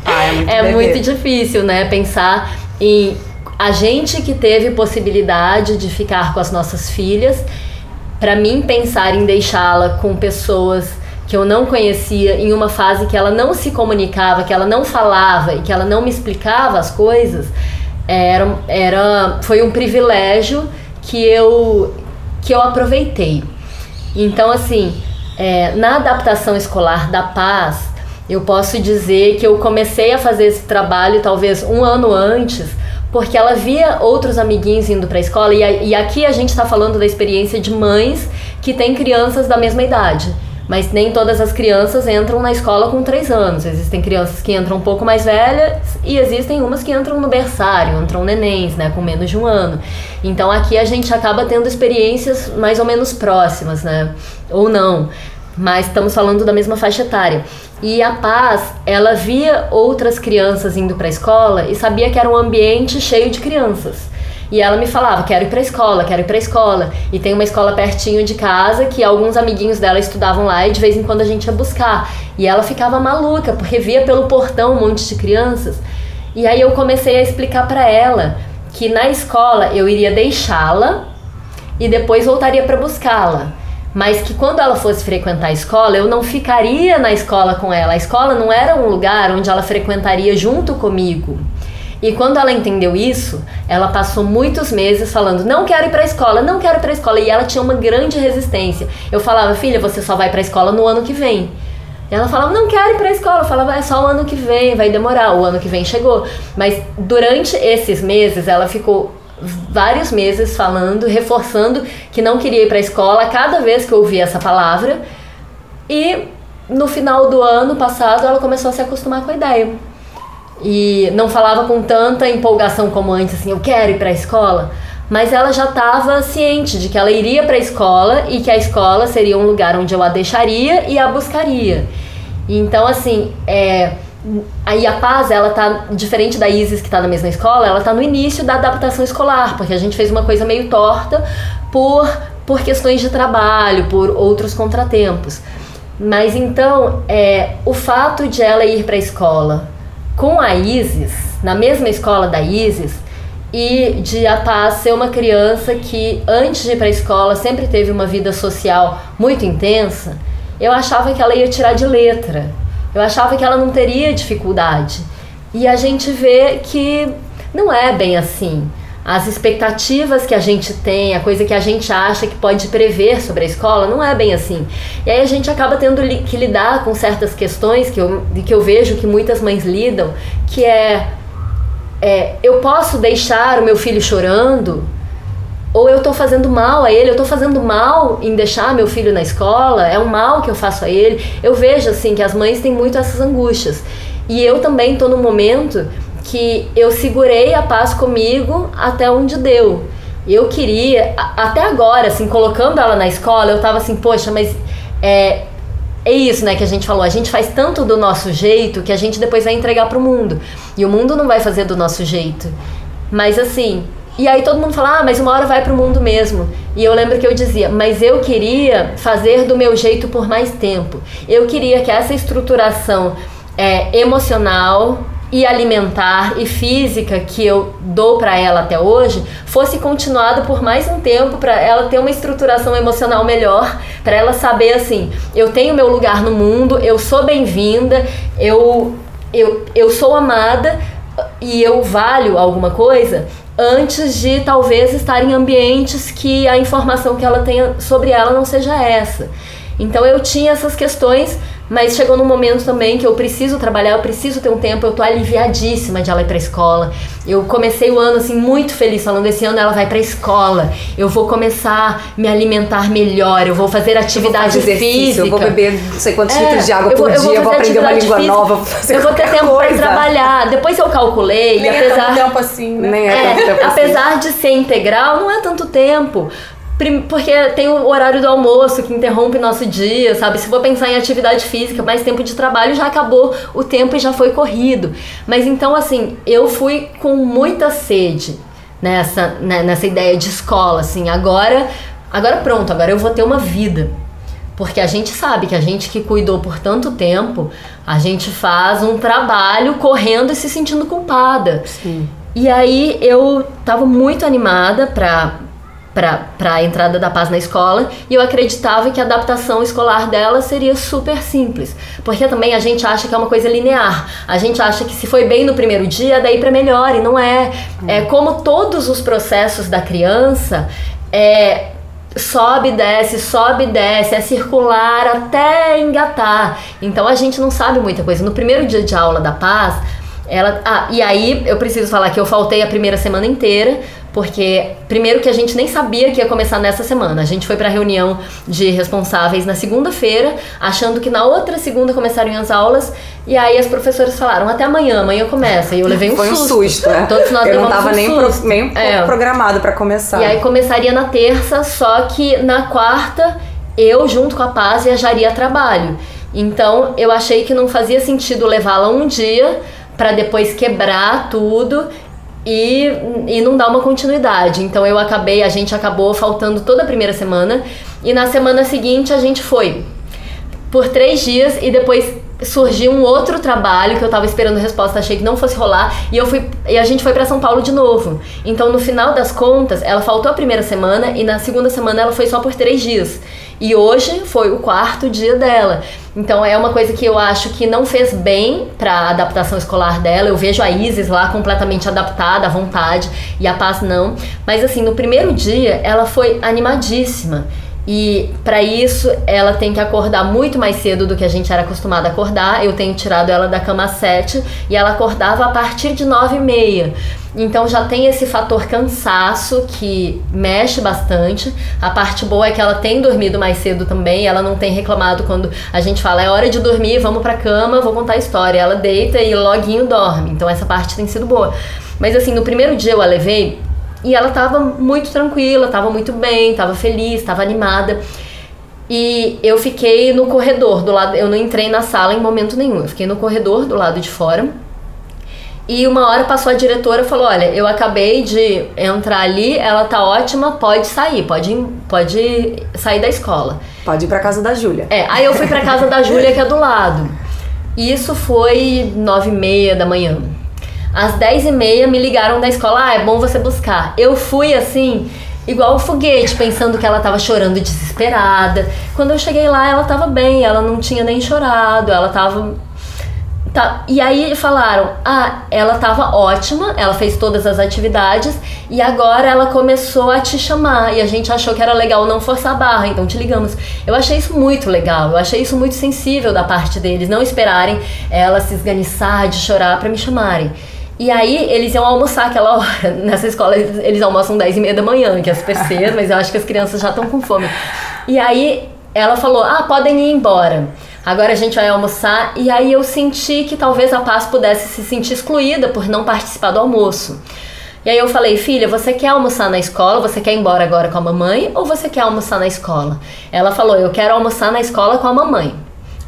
ah, é, muito, é muito difícil, né? Pensar em a gente que teve possibilidade de ficar com as nossas filhas, para mim pensar em deixá-la com pessoas que eu não conhecia em uma fase que ela não se comunicava, que ela não falava e que ela não me explicava as coisas, era, era foi um privilégio que eu que eu aproveitei. Então, assim, é, na adaptação escolar da paz, Eu posso dizer que eu comecei a fazer esse trabalho talvez um ano antes, porque ela via outros amiguinhos indo para a escola, e, e aqui a gente está falando da experiência de mães que têm crianças da mesma idade mas nem todas as crianças entram na escola com 3 anos. Existem crianças que entram um pouco mais velhas e existem umas que entram no berçário, entram nenéns, né, com menos de um ano. Então aqui a gente acaba tendo experiências mais ou menos próximas, né, ou não. Mas estamos falando da mesma faixa etária. E a Paz, ela via outras crianças indo para a escola e sabia que era um ambiente cheio de crianças. E ela me falava: quero ir pra escola, quero ir pra escola. E tem uma escola pertinho de casa que alguns amiguinhos dela estudavam lá e de vez em quando a gente ia buscar. E ela ficava maluca, porque via pelo portão um monte de crianças. E aí eu comecei a explicar para ela que na escola eu iria deixá-la e depois voltaria para buscá-la. Mas que quando ela fosse frequentar a escola, eu não ficaria na escola com ela. A escola não era um lugar onde ela frequentaria junto comigo. E quando ela entendeu isso, ela passou muitos meses falando: "Não quero ir para a escola, não quero ir para a escola". E ela tinha uma grande resistência. Eu falava: "Filha, você só vai para a escola no ano que vem". E ela falava: "Não quero ir para a escola". Eu falava: "É só o ano que vem, vai demorar". O ano que vem chegou. Mas durante esses meses, ela ficou vários meses falando, reforçando que não queria ir para a escola cada vez que eu ouvia essa palavra. E no final do ano passado, ela começou a se acostumar com a ideia e não falava com tanta empolgação como antes, assim, eu quero ir para a escola, mas ela já estava ciente de que ela iria para a escola e que a escola seria um lugar onde eu a deixaria e a buscaria. Então, assim, é, aí a Paz, ela tá diferente da Isis que está na mesma escola, ela tá no início da adaptação escolar, porque a gente fez uma coisa meio torta por por questões de trabalho, por outros contratempos. Mas então, é, o fato de ela ir para a escola com a Isis, na mesma escola da Isis, e de a Paz ser uma criança que antes de ir para a escola sempre teve uma vida social muito intensa, eu achava que ela ia tirar de letra. Eu achava que ela não teria dificuldade. E a gente vê que não é bem assim as expectativas que a gente tem, a coisa que a gente acha que pode prever sobre a escola, não é bem assim. E aí a gente acaba tendo que lidar com certas questões que eu, que eu vejo que muitas mães lidam, que é, é eu posso deixar o meu filho chorando? Ou eu estou fazendo mal a ele, eu estou fazendo mal em deixar meu filho na escola, é um mal que eu faço a ele. Eu vejo assim que as mães têm muito essas angústias. E eu também estou no momento que eu segurei a paz comigo até onde deu. Eu queria, até agora, assim, colocando ela na escola, eu tava assim, poxa, mas é, é isso, né, que a gente falou. A gente faz tanto do nosso jeito que a gente depois vai entregar pro mundo. E o mundo não vai fazer do nosso jeito. Mas assim, e aí todo mundo fala, ah, mas uma hora vai pro mundo mesmo. E eu lembro que eu dizia, mas eu queria fazer do meu jeito por mais tempo. Eu queria que essa estruturação é, emocional, e alimentar e física que eu dou para ela até hoje fosse continuado por mais um tempo para ela ter uma estruturação emocional melhor, para ela saber assim, eu tenho meu lugar no mundo, eu sou bem-vinda, eu, eu, eu sou amada e eu valho alguma coisa antes de talvez estar em ambientes que a informação que ela tenha sobre ela não seja essa. Então eu tinha essas questões mas chegou num momento também que eu preciso trabalhar, eu preciso ter um tempo, eu tô aliviadíssima de ela ir pra escola. Eu comecei o ano assim muito feliz, falando esse ano ela vai pra escola. Eu vou começar a me alimentar melhor, eu vou fazer atividade eu vou física. Eu vou beber não sei quantos é, litros de água por eu vou, dia, eu vou aprender uma língua física, nova, Eu vou ter tempo coisa. pra trabalhar. Depois eu calculei, Nem apesar. É tanto tempo assim, né? Nem é, é tanto tempo assim. apesar assim. de ser integral, não é tanto tempo porque tem o horário do almoço que interrompe nosso dia, sabe? Se for pensar em atividade física, mais tempo de trabalho já acabou o tempo e já foi corrido. Mas então, assim, eu fui com muita sede nessa, né, nessa ideia de escola, assim. Agora, agora pronto, agora eu vou ter uma vida. Porque a gente sabe que a gente que cuidou por tanto tempo, a gente faz um trabalho correndo e se sentindo culpada. Sim. E aí eu tava muito animada pra para a entrada da paz na escola e eu acreditava que a adaptação escolar dela seria super simples, porque também a gente acha que é uma coisa linear. A gente acha que se foi bem no primeiro dia, daí para melhor e não é. É como todos os processos da criança, é sobe, desce, sobe, desce, é circular até engatar. Então a gente não sabe muita coisa. No primeiro dia de aula da paz, ela, ah, e aí eu preciso falar que eu faltei a primeira semana inteira, porque primeiro que a gente nem sabia que ia começar nessa semana. A gente foi para reunião de responsáveis na segunda-feira, achando que na outra segunda começariam as aulas, e aí as professoras falaram: "Até amanhã, amanhã começa". E eu levei um Foi susto. um susto, é. Todos nós Eu não tava um nem, pro, nem É. programado pra começar. E aí começaria na terça, só que na quarta eu, junto com a Paz, viajaria a trabalho. Então eu achei que não fazia sentido levá-la um dia para depois quebrar tudo e, e não dar uma continuidade. Então eu acabei, a gente acabou faltando toda a primeira semana e na semana seguinte a gente foi por três dias e depois surgiu um outro trabalho que eu tava esperando resposta, achei que não fosse rolar e eu fui e a gente foi para São Paulo de novo. Então no final das contas, ela faltou a primeira semana e na segunda semana ela foi só por três dias. E hoje foi o quarto dia dela. Então é uma coisa que eu acho que não fez bem para adaptação escolar dela. Eu vejo a Isis lá completamente adaptada à vontade e a Paz não. Mas assim, no primeiro dia ela foi animadíssima. E para isso ela tem que acordar muito mais cedo do que a gente era acostumado a acordar. Eu tenho tirado ela da cama às 7 e ela acordava a partir de 9 e meia. Então já tem esse fator cansaço que mexe bastante. A parte boa é que ela tem dormido mais cedo também. Ela não tem reclamado quando a gente fala é hora de dormir, vamos pra cama, vou contar a história. Ela deita e loguinho dorme. Então essa parte tem sido boa. Mas assim, no primeiro dia eu a levei e ela tava muito tranquila, tava muito bem, tava feliz, tava animada. E eu fiquei no corredor do lado, eu não entrei na sala em momento nenhum. Eu fiquei no corredor do lado de fora. E uma hora passou a diretora e falou: Olha, eu acabei de entrar ali, ela tá ótima, pode sair, pode, pode sair da escola. Pode ir pra casa da Júlia. É, aí eu fui pra casa da Júlia, que é do lado. Isso foi nove e meia da manhã. Às dez e meia me ligaram da escola, ah, é bom você buscar. Eu fui assim, igual o foguete, pensando que ela tava chorando desesperada. Quando eu cheguei lá, ela tava bem, ela não tinha nem chorado, ela tava Tá, e aí falaram: ah, ela tava ótima, ela fez todas as atividades e agora ela começou a te chamar. E a gente achou que era legal não forçar a barra, então te ligamos. Eu achei isso muito legal, eu achei isso muito sensível da parte deles, não esperarem ela se esganiçar de chorar para me chamarem. E aí eles iam almoçar aquela hora. Nessa escola eles, almoçam 10 e meia da manhã, que é super cedo, mas eu acho que as crianças já estão com fome. E aí ela falou: ah, podem ir embora. Agora a gente vai almoçar e aí eu senti que talvez a Paz pudesse se sentir excluída por não participar do almoço. E aí eu falei, filha, você quer almoçar na escola? Você quer ir embora agora com a mamãe ou você quer almoçar na escola? Ela falou, eu quero almoçar na escola com a mamãe.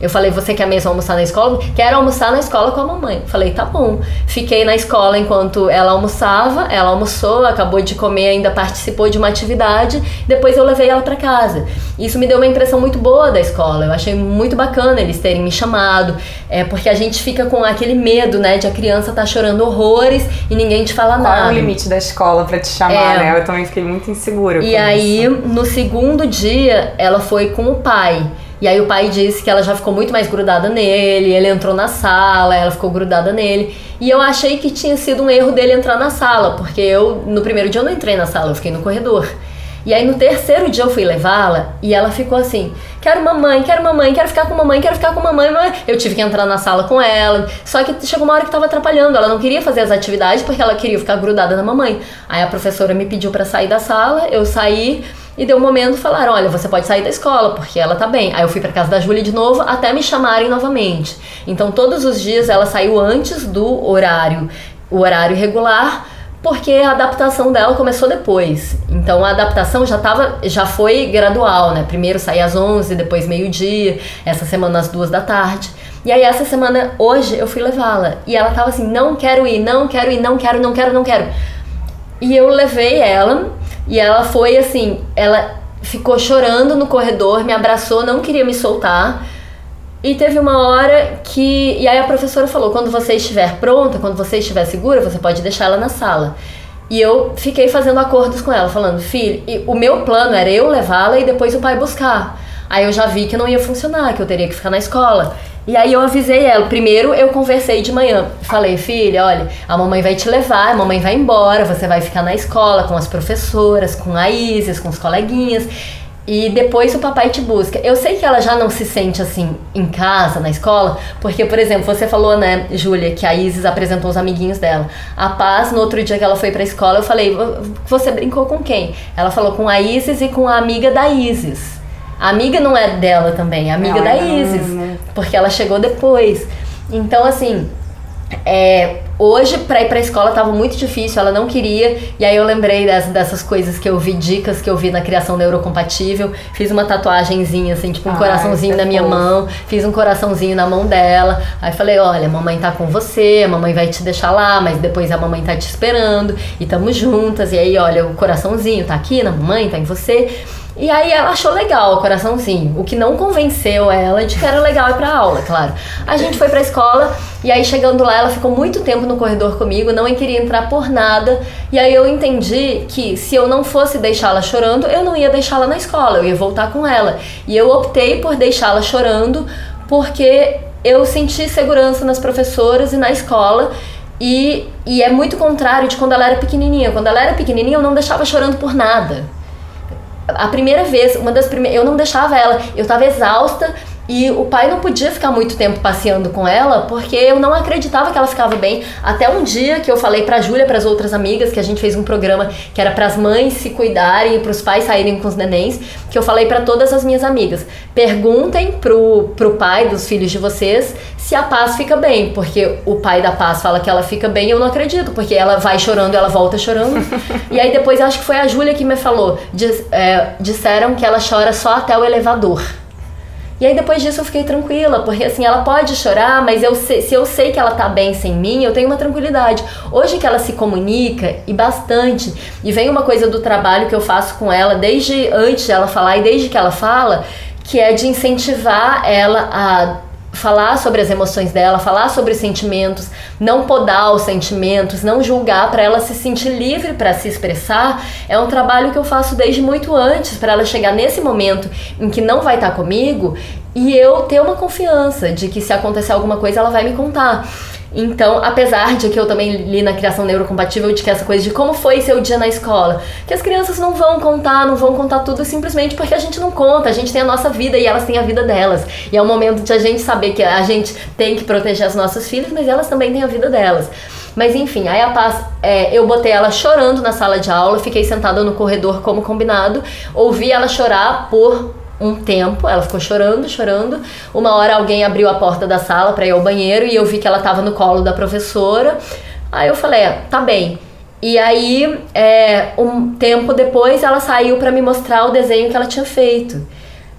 Eu falei, você quer mesmo almoçar na escola? Quero almoçar na escola com a mamãe. Falei, tá bom. Fiquei na escola enquanto ela almoçava, ela almoçou, acabou de comer, ainda participou de uma atividade. Depois eu levei ela para casa. Isso me deu uma impressão muito boa da escola. Eu achei muito bacana eles terem me chamado, é porque a gente fica com aquele medo, né, de a criança tá chorando horrores e ninguém te fala Qual nada. é o limite da escola pra te chamar, É. né? Eu também fiquei muito insegura. E aí, isso. no segundo dia, ela foi com o pai. E aí o pai disse que ela já ficou muito mais grudada nele, ele entrou na sala, ela ficou grudada nele. E eu achei que tinha sido um erro dele entrar na sala, porque eu, no primeiro dia eu não entrei na sala, eu fiquei no corredor. E aí no terceiro dia eu fui levá-la e ela ficou assim: quero mamãe, quero mamãe, quero ficar com mamãe, quero ficar com mamãe, mamãe. Eu tive que entrar na sala com ela. Só que chegou uma hora que tava atrapalhando. Ela não queria fazer as atividades porque ela queria ficar grudada na mamãe. Aí a professora me pediu para sair da sala, eu saí e deu um momento falaram: olha, você pode sair da escola porque ela tá bem. Aí eu fui para casa da Júlia de novo até me chamarem novamente. Então todos os dias ela saiu antes do horário, o horário regular porque a adaptação dela começou depois. Então a adaptação já tava, já foi gradual, né? Primeiro saí às 11, depois meio-dia, essa semana às duas da tarde. E aí essa semana, hoje, eu fui levá-la. E ela tava assim, não quero ir, não quero ir, não quero, não quero, não quero. E eu levei ela, e ela foi assim, ela ficou chorando no corredor, me abraçou, não queria me soltar. E teve uma hora que. E aí a professora falou: quando você estiver pronta, quando você estiver segura, você pode deixar ela na sala. E eu fiquei fazendo acordos com ela, falando: filho, o meu plano era eu levá-la e depois o pai buscar. Aí eu já vi que não ia funcionar, que eu teria que ficar na escola. E aí eu avisei ela. Primeiro eu conversei de manhã. Falei, filha, olha, a mamãe vai te levar, a mamãe vai embora, você vai ficar na escola com as professoras, com a Isis, com os coleguinhas. E depois o papai te busca. Eu sei que ela já não se sente assim em casa, na escola, porque, por exemplo, você falou, né, Júlia, que a Isis apresentou os amiguinhos dela. A Paz, no outro dia que ela foi pra escola, eu falei, você brincou com quem? Ela falou com a Isis e com a amiga da Isis. A amiga não é dela também, é amiga da Isis, né? porque ela chegou depois. Então, assim, é, hoje para ir para a escola estava muito difícil, ela não queria. E aí eu lembrei dessas, dessas coisas que eu vi, dicas que eu vi na criação neurocompatível. Fiz uma tatuagenzinha assim, tipo um Ai, coraçãozinho na minha mão, fiz um coraçãozinho na mão dela. Aí falei: "Olha, a mamãe tá com você, a mamãe vai te deixar lá, mas depois a mamãe tá te esperando e estamos juntas". E aí, olha, o coraçãozinho tá aqui na mamãe, tá em você. E aí ela achou legal o coraçãozinho, o que não convenceu ela de que era legal ir pra aula, claro. A gente foi pra escola e aí chegando lá ela ficou muito tempo no corredor comigo, não queria entrar por nada. E aí eu entendi que se eu não fosse deixá-la chorando, eu não ia deixá-la na escola, eu ia voltar com ela. E eu optei por deixá-la chorando porque eu senti segurança nas professoras e na escola. E, e é muito contrário de quando ela era pequenininha. Quando ela era pequenininha, eu não deixava chorando por nada a primeira vez, uma das primeiras, eu não deixava ela, eu tava exausta e o pai não podia ficar muito tempo passeando com ela, porque eu não acreditava que ela ficava bem. Até um dia que eu falei pra Júlia, para as outras amigas, que a gente fez um programa que era para as mães se cuidarem e para os pais saírem com os nenéns, que eu falei para todas as minhas amigas: perguntem pro, pro pai dos filhos de vocês se a Paz fica bem, porque o pai da Paz fala que ela fica bem, eu não acredito, porque ela vai chorando, ela volta chorando. e aí depois acho que foi a Júlia que me falou: diz, é, disseram que ela chora só até o elevador. E aí depois disso eu fiquei tranquila, porque assim, ela pode chorar, mas eu sei, se eu sei que ela tá bem sem mim, eu tenho uma tranquilidade. Hoje que ela se comunica, e bastante, e vem uma coisa do trabalho que eu faço com ela, desde antes dela falar e desde que ela fala, que é de incentivar ela a falar sobre as emoções dela, falar sobre os sentimentos, não podar os sentimentos, não julgar para ela se sentir livre para se expressar, é um trabalho que eu faço desde muito antes para ela chegar nesse momento em que não vai estar comigo e eu ter uma confiança de que se acontecer alguma coisa ela vai me contar. Então, apesar de que eu também li na criação neurocompatível de que essa coisa de como foi seu dia na escola, que as crianças não vão contar, não vão contar tudo simplesmente porque a gente não conta, a gente tem a nossa vida e elas têm a vida delas. E é o momento de a gente saber que a gente tem que proteger as nossas filhas, mas elas também têm a vida delas. Mas enfim, aí a Paz, é, eu botei ela chorando na sala de aula, fiquei sentada no corredor como combinado, ouvi ela chorar por um tempo, ela ficou chorando, chorando. Uma hora alguém abriu a porta da sala para ir ao banheiro e eu vi que ela estava no colo da professora. Aí eu falei, é, tá bem. E aí, é, um tempo depois, ela saiu para me mostrar o desenho que ela tinha feito.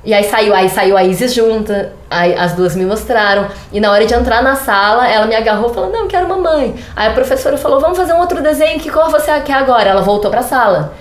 E aí saiu, aí saiu a Isis junta, aí as duas me mostraram. E na hora de entrar na sala, ela me agarrou e falou: Não, quero mamãe. Aí a professora falou: Vamos fazer um outro desenho, que cor você quer agora? Ela voltou pra sala.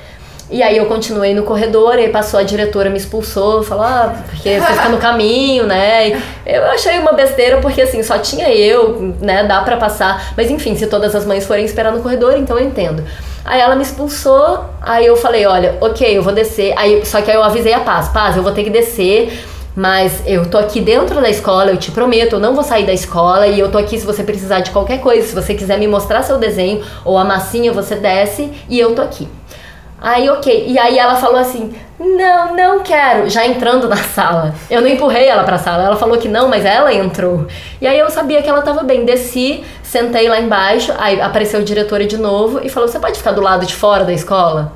E aí eu continuei no corredor, e aí passou a diretora, me expulsou, falou, ah, porque você fica no caminho, né? E eu achei uma besteira, porque assim, só tinha eu, né? Dá pra passar. Mas enfim, se todas as mães forem esperar no corredor, então eu entendo. Aí ela me expulsou, aí eu falei, olha, ok, eu vou descer. Aí, só que aí eu avisei a Paz, Paz, eu vou ter que descer. Mas eu tô aqui dentro da escola, eu te prometo, eu não vou sair da escola e eu tô aqui se você precisar de qualquer coisa. Se você quiser me mostrar seu desenho ou a massinha, você desce e eu tô aqui. Aí, ok. E aí ela falou assim: Não, não quero. Já entrando na sala. Eu não empurrei ela pra sala. Ela falou que não, mas ela entrou. E aí eu sabia que ela tava bem. Desci, sentei lá embaixo. Aí apareceu a diretora de novo e falou: Você pode ficar do lado de fora da escola?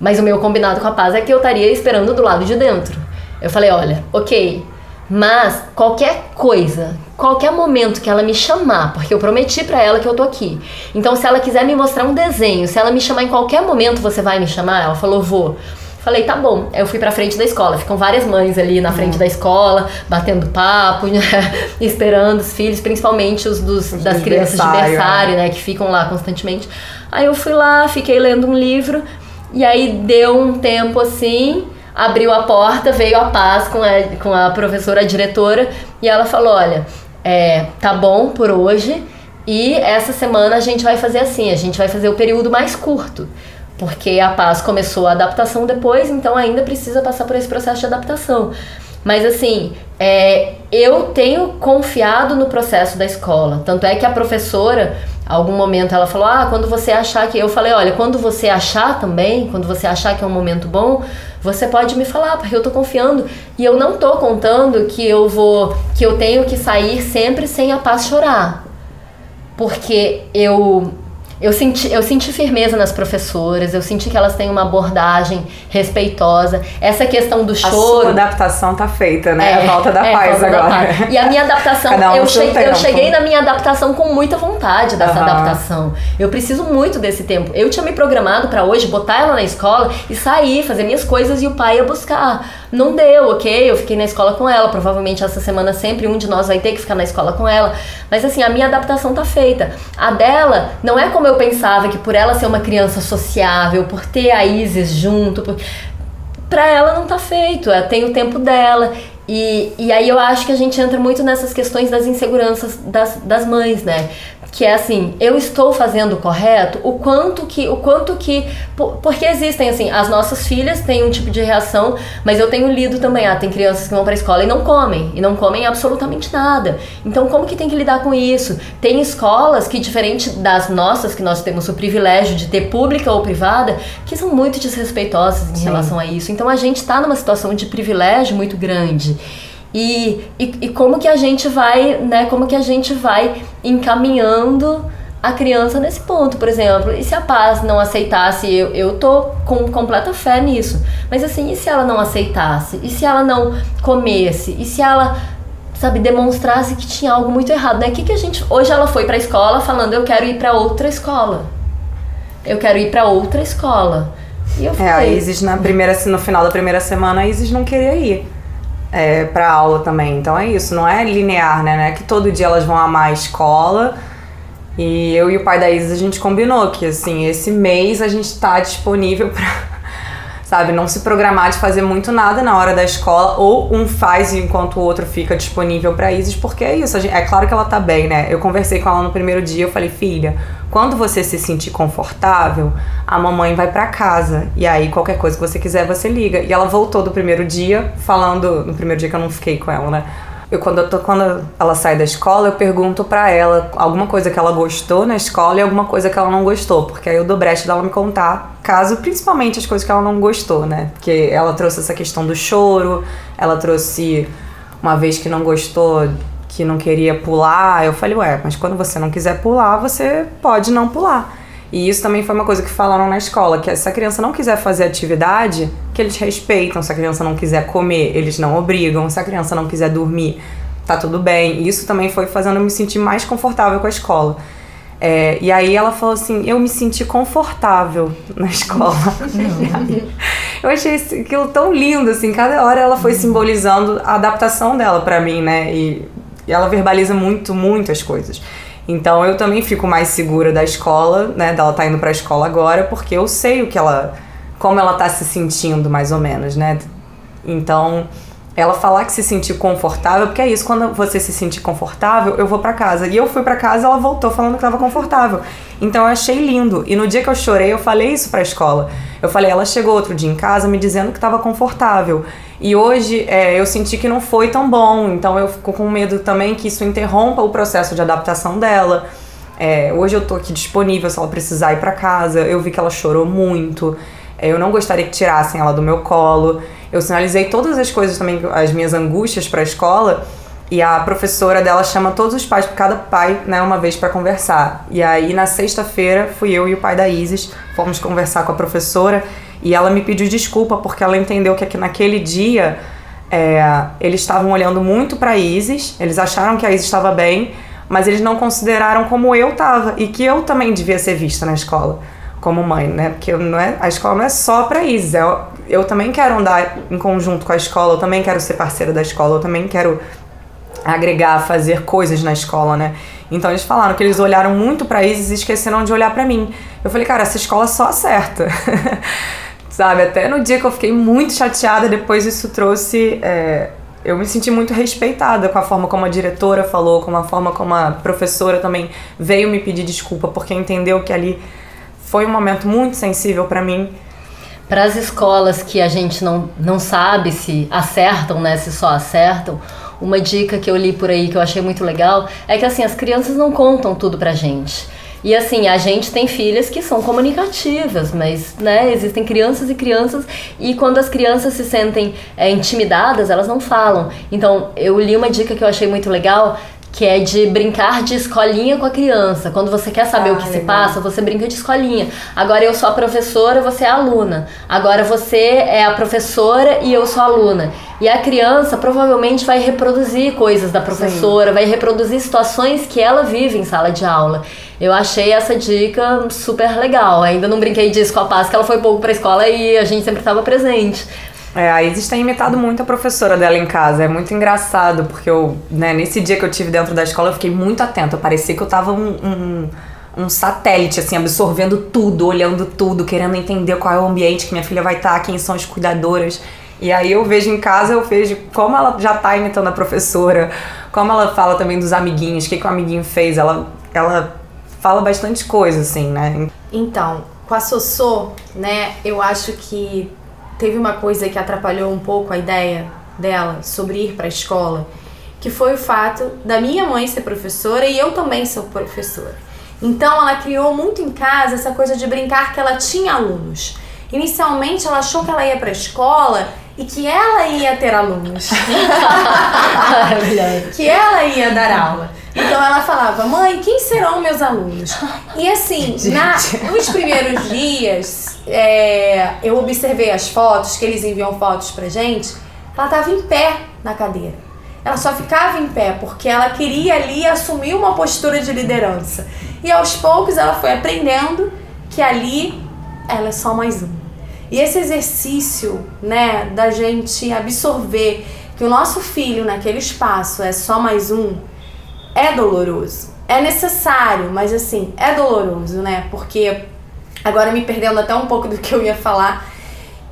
Mas o meu combinado com a paz é que eu estaria esperando do lado de dentro. Eu falei: Olha, ok. Mas qualquer coisa, qualquer momento que ela me chamar, porque eu prometi para ela que eu tô aqui. Então, se ela quiser me mostrar um desenho, se ela me chamar em qualquer momento, você vai me chamar? Ela falou, vou. Falei, tá bom. Eu fui pra frente da escola. Ficam várias mães ali na frente uhum. da escola, batendo papo, né? esperando os filhos, principalmente os dos, das crianças de berçário, né? Que ficam lá constantemente. Aí eu fui lá, fiquei lendo um livro, e aí deu um tempo assim abriu a porta, veio a paz com a, com a professora a diretora e ela falou: Olha, é, tá bom por hoje e essa semana a gente vai fazer assim: a gente vai fazer o período mais curto. Porque a paz começou a adaptação depois, então ainda precisa passar por esse processo de adaptação. Mas assim, é, eu tenho confiado no processo da escola. Tanto é que a professora, algum momento, ela falou: Ah, quando você achar que. Eu falei: Olha, quando você achar também, quando você achar que é um momento bom, você pode me falar, porque eu tô confiando. E eu não tô contando que eu vou. que eu tenho que sair sempre sem a paz chorar. Porque eu eu senti, eu senti firmeza nas professoras, eu senti que elas têm uma abordagem respeitosa. Essa questão do choro. A sua adaptação tá feita, né? É, a volta da é, paz agora. Da paz. E a minha adaptação, um eu, cheguei, eu cheguei na minha adaptação com muita vontade dessa uhum. adaptação. Eu preciso muito desse tempo. Eu tinha me programado para hoje botar ela na escola e sair, fazer minhas coisas e o pai ia buscar. Não deu, ok? Eu fiquei na escola com ela. Provavelmente essa semana sempre um de nós vai ter que ficar na escola com ela. Mas assim, a minha adaptação tá feita. A dela não é como eu eu pensava que por ela ser uma criança sociável, por ter a Isis junto, por... para ela não tá feito, ela tem o tempo dela. E, e aí eu acho que a gente entra muito nessas questões das inseguranças das, das mães, né? Que é assim, eu estou fazendo o correto, o quanto que, o quanto que, porque existem assim, as nossas filhas têm um tipo de reação, mas eu tenho lido também, ah, tem crianças que vão para a escola e não comem, e não comem absolutamente nada. Então, como que tem que lidar com isso? Tem escolas que diferente das nossas que nós temos o privilégio de ter pública ou privada, que são muito desrespeitosas em Sim. relação a isso. Então, a gente está numa situação de privilégio muito grande. E, e, e, como que a gente vai, né, como que a gente vai encaminhando a criança nesse ponto, por exemplo. E se a paz não aceitasse, eu, eu tô com completa fé nisso. Mas assim, e se ela não aceitasse? E se ela não comesse? E se ela, sabe, demonstrasse que tinha algo muito errado, né? Que que a gente, hoje ela foi para a escola falando, eu quero ir para outra escola. Eu quero ir para outra escola. E eu fiquei, é, a Isis na primeira, no final da primeira semana, a Isis não queria ir é, para aula também. Então é isso, não é linear, né? Não é que todo dia elas vão amar a escola. E eu e o pai da Isa a gente combinou que assim, esse mês a gente tá disponível para sabe, não se programar de fazer muito nada na hora da escola ou um faz enquanto o outro fica disponível para Isis, porque é isso, gente, é claro que ela tá bem, né? Eu conversei com ela no primeiro dia, eu falei: "Filha, quando você se sentir confortável, a mamãe vai para casa. E aí, qualquer coisa que você quiser, você liga. E ela voltou do primeiro dia, falando. No primeiro dia que eu não fiquei com ela, né? Eu, quando, eu tô, quando ela sai da escola, eu pergunto para ela alguma coisa que ela gostou na escola e alguma coisa que ela não gostou. Porque aí eu dou brecha dela me contar, caso, principalmente as coisas que ela não gostou, né? Porque ela trouxe essa questão do choro, ela trouxe uma vez que não gostou que não queria pular. Eu falei, ué, mas quando você não quiser pular, você pode não pular. E isso também foi uma coisa que falaram na escola, que se a criança não quiser fazer atividade, que eles respeitam. Se a criança não quiser comer, eles não obrigam. Se a criança não quiser dormir, tá tudo bem. E isso também foi fazendo eu me sentir mais confortável com a escola. É, e aí ela falou assim, eu me senti confortável na escola. eu achei aquilo tão lindo, assim, cada hora ela foi simbolizando a adaptação dela para mim, né? E e ela verbaliza muito, muito as coisas. Então eu também fico mais segura da escola, né? Dela tá indo pra escola agora, porque eu sei o que ela. como ela tá se sentindo, mais ou menos, né? Então, ela falar que se sentiu confortável, porque é isso, quando você se sentir confortável, eu vou para casa. E eu fui para casa, ela voltou falando que estava confortável. Então eu achei lindo. E no dia que eu chorei, eu falei isso para a escola. Eu falei, ela chegou outro dia em casa me dizendo que estava confortável. E hoje é, eu senti que não foi tão bom, então eu fico com medo também que isso interrompa o processo de adaptação dela. É, hoje eu tô aqui disponível se ela precisar ir para casa. Eu vi que ela chorou muito. É, eu não gostaria que tirassem ela do meu colo. Eu sinalizei todas as coisas também, as minhas angústias para a escola. E a professora dela chama todos os pais, cada pai, né, uma vez para conversar. E aí na sexta-feira fui eu e o pai da Isis, fomos conversar com a professora e ela me pediu desculpa porque ela entendeu que naquele dia é, eles estavam olhando muito para Isis, eles acharam que a Isis estava bem, mas eles não consideraram como eu estava e que eu também devia ser vista na escola como mãe, né? Porque não é, a escola não é só para Isis, é, eu também quero andar em conjunto com a escola, eu também quero ser parceira da escola, eu também quero agregar, fazer coisas na escola, né? Então eles falaram que eles olharam muito para Isis e esqueceram de olhar para mim. Eu falei, cara, essa escola só acerta. sabe? Até no dia que eu fiquei muito chateada, depois isso trouxe. É, eu me senti muito respeitada com a forma como a diretora falou, com a forma como a professora também veio me pedir desculpa, porque entendeu que ali foi um momento muito sensível para mim. para as escolas que a gente não, não sabe se acertam, né, se só acertam, uma dica que eu li por aí que eu achei muito legal é que assim, as crianças não contam tudo pra gente. E assim, a gente tem filhas que são comunicativas, mas né, existem crianças e crianças, e quando as crianças se sentem é, intimidadas, elas não falam. Então, eu li uma dica que eu achei muito legal, que é de brincar de escolinha com a criança. Quando você quer saber ah, o que legal. se passa, você brinca de escolinha. Agora eu sou a professora, você é a aluna. Agora você é a professora e eu sou a aluna. E a criança provavelmente vai reproduzir coisas da professora, Sim. vai reproduzir situações que ela vive em sala de aula. Eu achei essa dica super legal. Ainda não brinquei disso com a Paz, que ela foi pouco pra escola e a gente sempre estava presente. É, a Isis tem imitado muito a professora dela em casa. É muito engraçado, porque eu, né, nesse dia que eu tive dentro da escola, eu fiquei muito atenta. Parecia que eu tava um, um, um, satélite, assim, absorvendo tudo, olhando tudo, querendo entender qual é o ambiente que minha filha vai estar, quem são as cuidadoras. E aí eu vejo em casa, eu vejo como ela já tá imitando a professora, como ela fala também dos amiguinhos, o que, que o amiguinho fez. Ela, ela fala bastante coisa, assim, né? Então, com a Sossô, né, eu acho que teve uma coisa que atrapalhou um pouco a ideia dela sobre ir para a escola, que foi o fato da minha mãe ser professora e eu também sou professora. Então ela criou muito em casa essa coisa de brincar que ela tinha alunos. Inicialmente ela achou que ela ia para a escola e que ela ia ter alunos. que ela ia dar aula. Então ela falava, mãe, quem serão meus alunos? E assim, na, nos primeiros dias, é, eu observei as fotos, que eles enviam fotos pra gente, ela tava em pé na cadeira. Ela só ficava em pé porque ela queria ali assumir uma postura de liderança. E aos poucos ela foi aprendendo que ali ela é só mais um. E esse exercício, né, da gente absorver que o nosso filho naquele espaço é só mais um, é doloroso. É necessário, mas assim, é doloroso, né? Porque agora me perdendo até um pouco do que eu ia falar,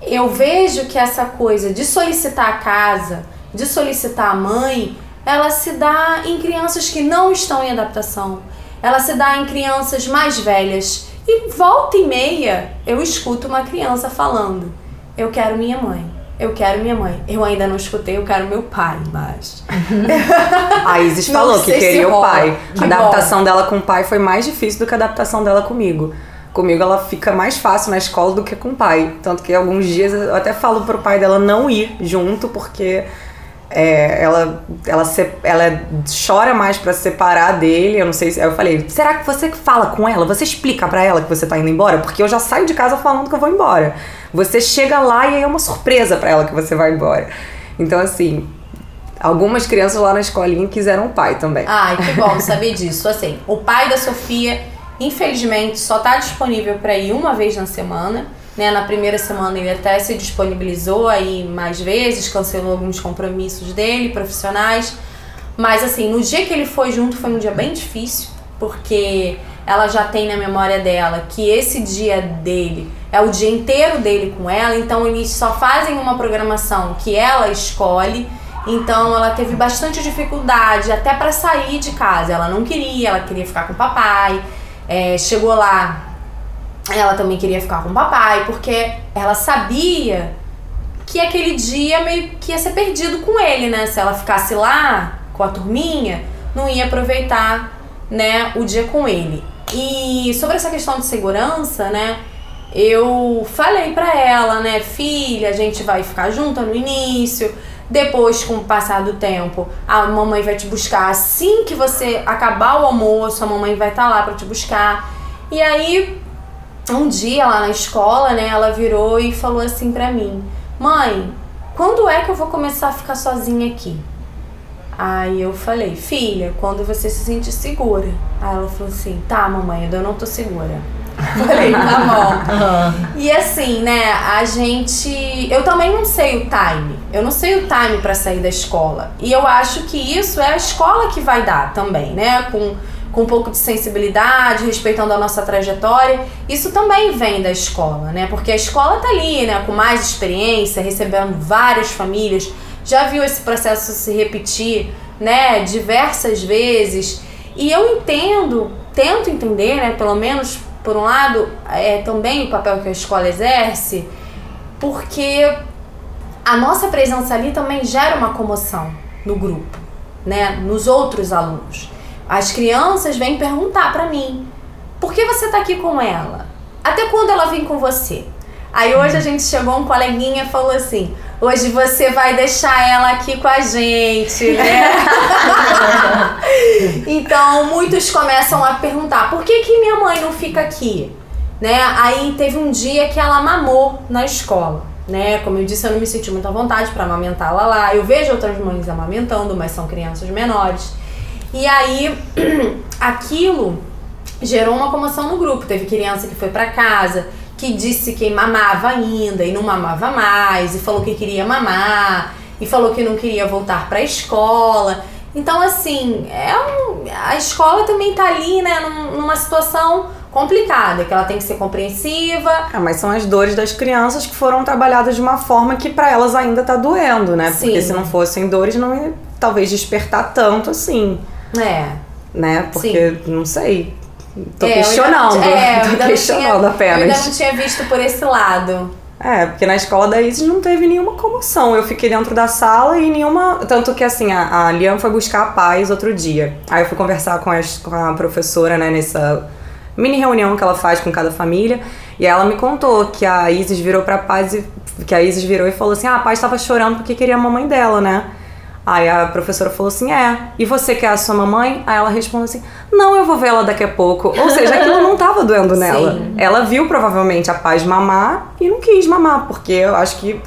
eu vejo que essa coisa de solicitar a casa, de solicitar a mãe, ela se dá em crianças que não estão em adaptação. Ela se dá em crianças mais velhas. E volta e meia eu escuto uma criança falando: Eu quero minha mãe eu quero minha mãe. Eu ainda não escutei, eu quero meu pai, mas. a Isis falou que queria o pai. Que a adaptação bom. dela com o pai foi mais difícil do que a adaptação dela comigo. Comigo ela fica mais fácil na escola do que com o pai. Tanto que alguns dias eu até falo pro pai dela não ir junto, porque é, ela, ela, se, ela chora mais para separar dele. Eu não sei se. Eu falei, será que você fala com ela? Você explica para ela que você tá indo embora? Porque eu já saio de casa falando que eu vou embora. Você chega lá e aí é uma surpresa para ela que você vai embora. Então, assim, algumas crianças lá na escolinha quiseram o pai também. Ai, que bom saber disso. Assim, o pai da Sofia, infelizmente, só tá disponível para ir uma vez na semana. Né, na primeira semana ele até se disponibilizou aí mais vezes, cancelou alguns compromissos dele, profissionais. Mas assim, no dia que ele foi junto foi um dia bem difícil, porque ela já tem na memória dela que esse dia dele é o dia inteiro dele com ela, então eles só fazem uma programação que ela escolhe. Então ela teve bastante dificuldade até para sair de casa. Ela não queria, ela queria ficar com o papai. É, chegou lá, ela também queria ficar com o papai, porque ela sabia que aquele dia meio que ia ser perdido com ele, né? Se ela ficasse lá com a turminha, não ia aproveitar, né, o dia com ele. E sobre essa questão de segurança, né? Eu falei para ela, né, filha, a gente vai ficar junta no início. Depois, com o passar do tempo, a mamãe vai te buscar assim que você acabar o almoço, a mamãe vai estar tá lá para te buscar. E aí um dia lá na escola, né, ela virou e falou assim pra mim: Mãe, quando é que eu vou começar a ficar sozinha aqui? Aí eu falei: Filha, quando você se sentir segura. Aí ela falou assim: Tá, mamãe, eu não tô segura. Falei, tá bom. E assim, né, a gente. Eu também não sei o time. Eu não sei o time para sair da escola. E eu acho que isso é a escola que vai dar também, né? Com com um pouco de sensibilidade, respeitando a nossa trajetória. Isso também vem da escola, né? Porque a escola tá ali, né, com mais experiência, recebendo várias famílias, já viu esse processo se repetir, né, diversas vezes. E eu entendo, tento entender, né, pelo menos por um lado, é também o papel que a escola exerce, porque a nossa presença ali também gera uma comoção no grupo, né? Nos outros alunos. As crianças vêm perguntar para mim: por que você tá aqui com ela? Até quando ela vem com você? Aí hoje a gente chegou um coleguinha e falou assim: hoje você vai deixar ela aqui com a gente, né? então muitos começam a perguntar: por que, que minha mãe não fica aqui? Né? Aí teve um dia que ela mamou na escola. Né? Como eu disse, eu não me senti muito à vontade para amamentá-la lá. Eu vejo outras mães amamentando, mas são crianças menores. E aí, aquilo gerou uma comoção no grupo. Teve criança que foi para casa, que disse que mamava ainda e não mamava mais, e falou que queria mamar, e falou que não queria voltar para a escola. Então, assim, é um, a escola também tá ali, né, numa situação complicada, que ela tem que ser compreensiva. Ah, mas são as dores das crianças que foram trabalhadas de uma forma que para elas ainda tá doendo, né? Sim. Porque se não fossem dores, não ia talvez despertar tanto assim. É. Né? Porque, Sim. não sei. Tô é, questionando. Não, é, tô questionando tinha, apenas. Eu ainda não tinha visto por esse lado. É, porque na escola da Isis não teve nenhuma comoção. Eu fiquei dentro da sala e nenhuma. Tanto que assim, a, a Liam foi buscar a paz outro dia. Aí eu fui conversar com, as, com a professora, né, nessa mini reunião que ela faz com cada família. E ela me contou que a Isis virou pra paz e. Que a Isis virou e falou assim: ah, a paz estava chorando porque queria a mamãe dela, né? Aí a professora falou assim: É, e você quer a sua mamãe? Aí ela respondeu assim: Não, eu vou ver ela daqui a pouco. Ou seja, aquilo não estava doendo nela. Sim. Ela viu provavelmente a paz mamar e não quis mamar, porque eu acho que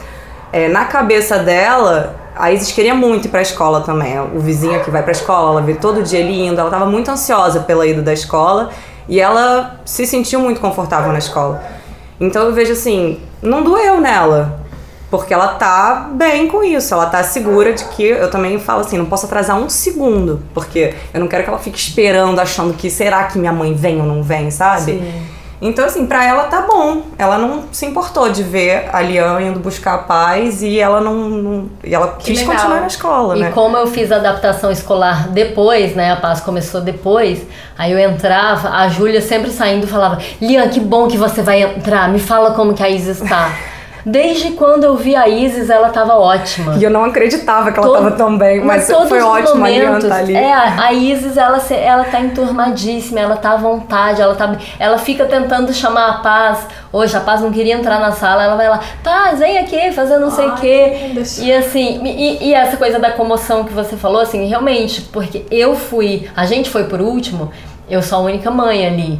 é, na cabeça dela, a Isis queria muito ir pra escola também. O vizinho que vai pra escola, ela vê todo dia ele indo, ela estava muito ansiosa pela ida da escola e ela se sentiu muito confortável na escola. Então eu vejo assim: não doeu nela porque ela tá bem com isso, ela tá segura de que eu também falo assim, não posso atrasar um segundo, porque eu não quero que ela fique esperando, achando que será que minha mãe vem ou não vem, sabe? Sim. Então, assim, pra ela tá bom. Ela não se importou de ver a Lian indo buscar a paz e ela não. não e ela que quis legal. continuar na escola, e né? E como eu fiz a adaptação escolar depois, né? A paz começou depois, aí eu entrava, a Júlia sempre saindo falava: Lian, que bom que você vai entrar, me fala como que a Isa está. Desde quando eu vi a Isis, ela tava ótima. E eu não acreditava que ela Todo, tava tão bem, mas, mas foi ótima momentos, a ali. É, a Isis, ela, ela tá enturmadíssima, ela tá à vontade, ela tá ela fica tentando chamar a Paz. Hoje a Paz não queria entrar na sala, ela vai lá, Paz, vem aqui fazer não sei o quê. E assim, e, e essa coisa da comoção que você falou, assim, realmente, porque eu fui, a gente foi por último, eu sou a única mãe ali.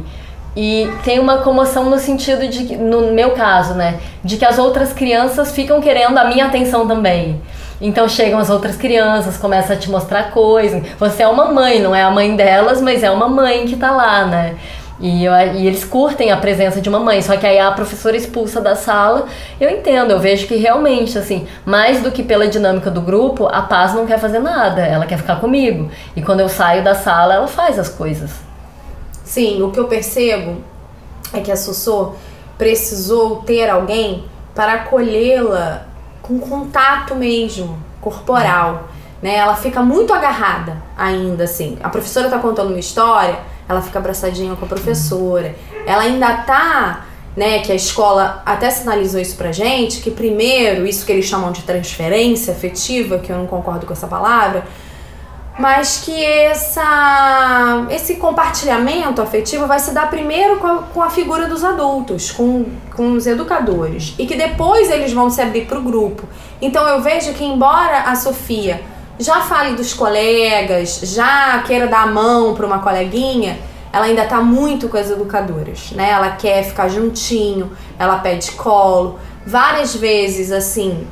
E tem uma comoção no sentido de, no meu caso, né, de que as outras crianças ficam querendo a minha atenção também. Então chegam as outras crianças, começam a te mostrar coisas. Você é uma mãe, não é a mãe delas, mas é uma mãe que tá lá, né? E, eu, e, eles curtem a presença de uma mãe, só que aí a professora expulsa da sala. Eu entendo, eu vejo que realmente, assim, mais do que pela dinâmica do grupo, a paz não quer fazer nada, ela quer ficar comigo. E quando eu saio da sala, ela faz as coisas. Sim, o que eu percebo é que a Sossô precisou ter alguém para acolhê-la com contato mesmo, corporal. Né? Ela fica muito agarrada ainda, assim. A professora está contando uma história, ela fica abraçadinha com a professora. Ela ainda tá, né, que a escola até sinalizou isso pra gente, que primeiro, isso que eles chamam de transferência afetiva, que eu não concordo com essa palavra, mas que essa, esse compartilhamento afetivo vai se dar primeiro com a, com a figura dos adultos, com, com os educadores, e que depois eles vão se abrir para o grupo. Então eu vejo que, embora a Sofia já fale dos colegas, já queira dar a mão para uma coleguinha, ela ainda está muito com as educadoras, né? Ela quer ficar juntinho, ela pede colo. Várias vezes, assim,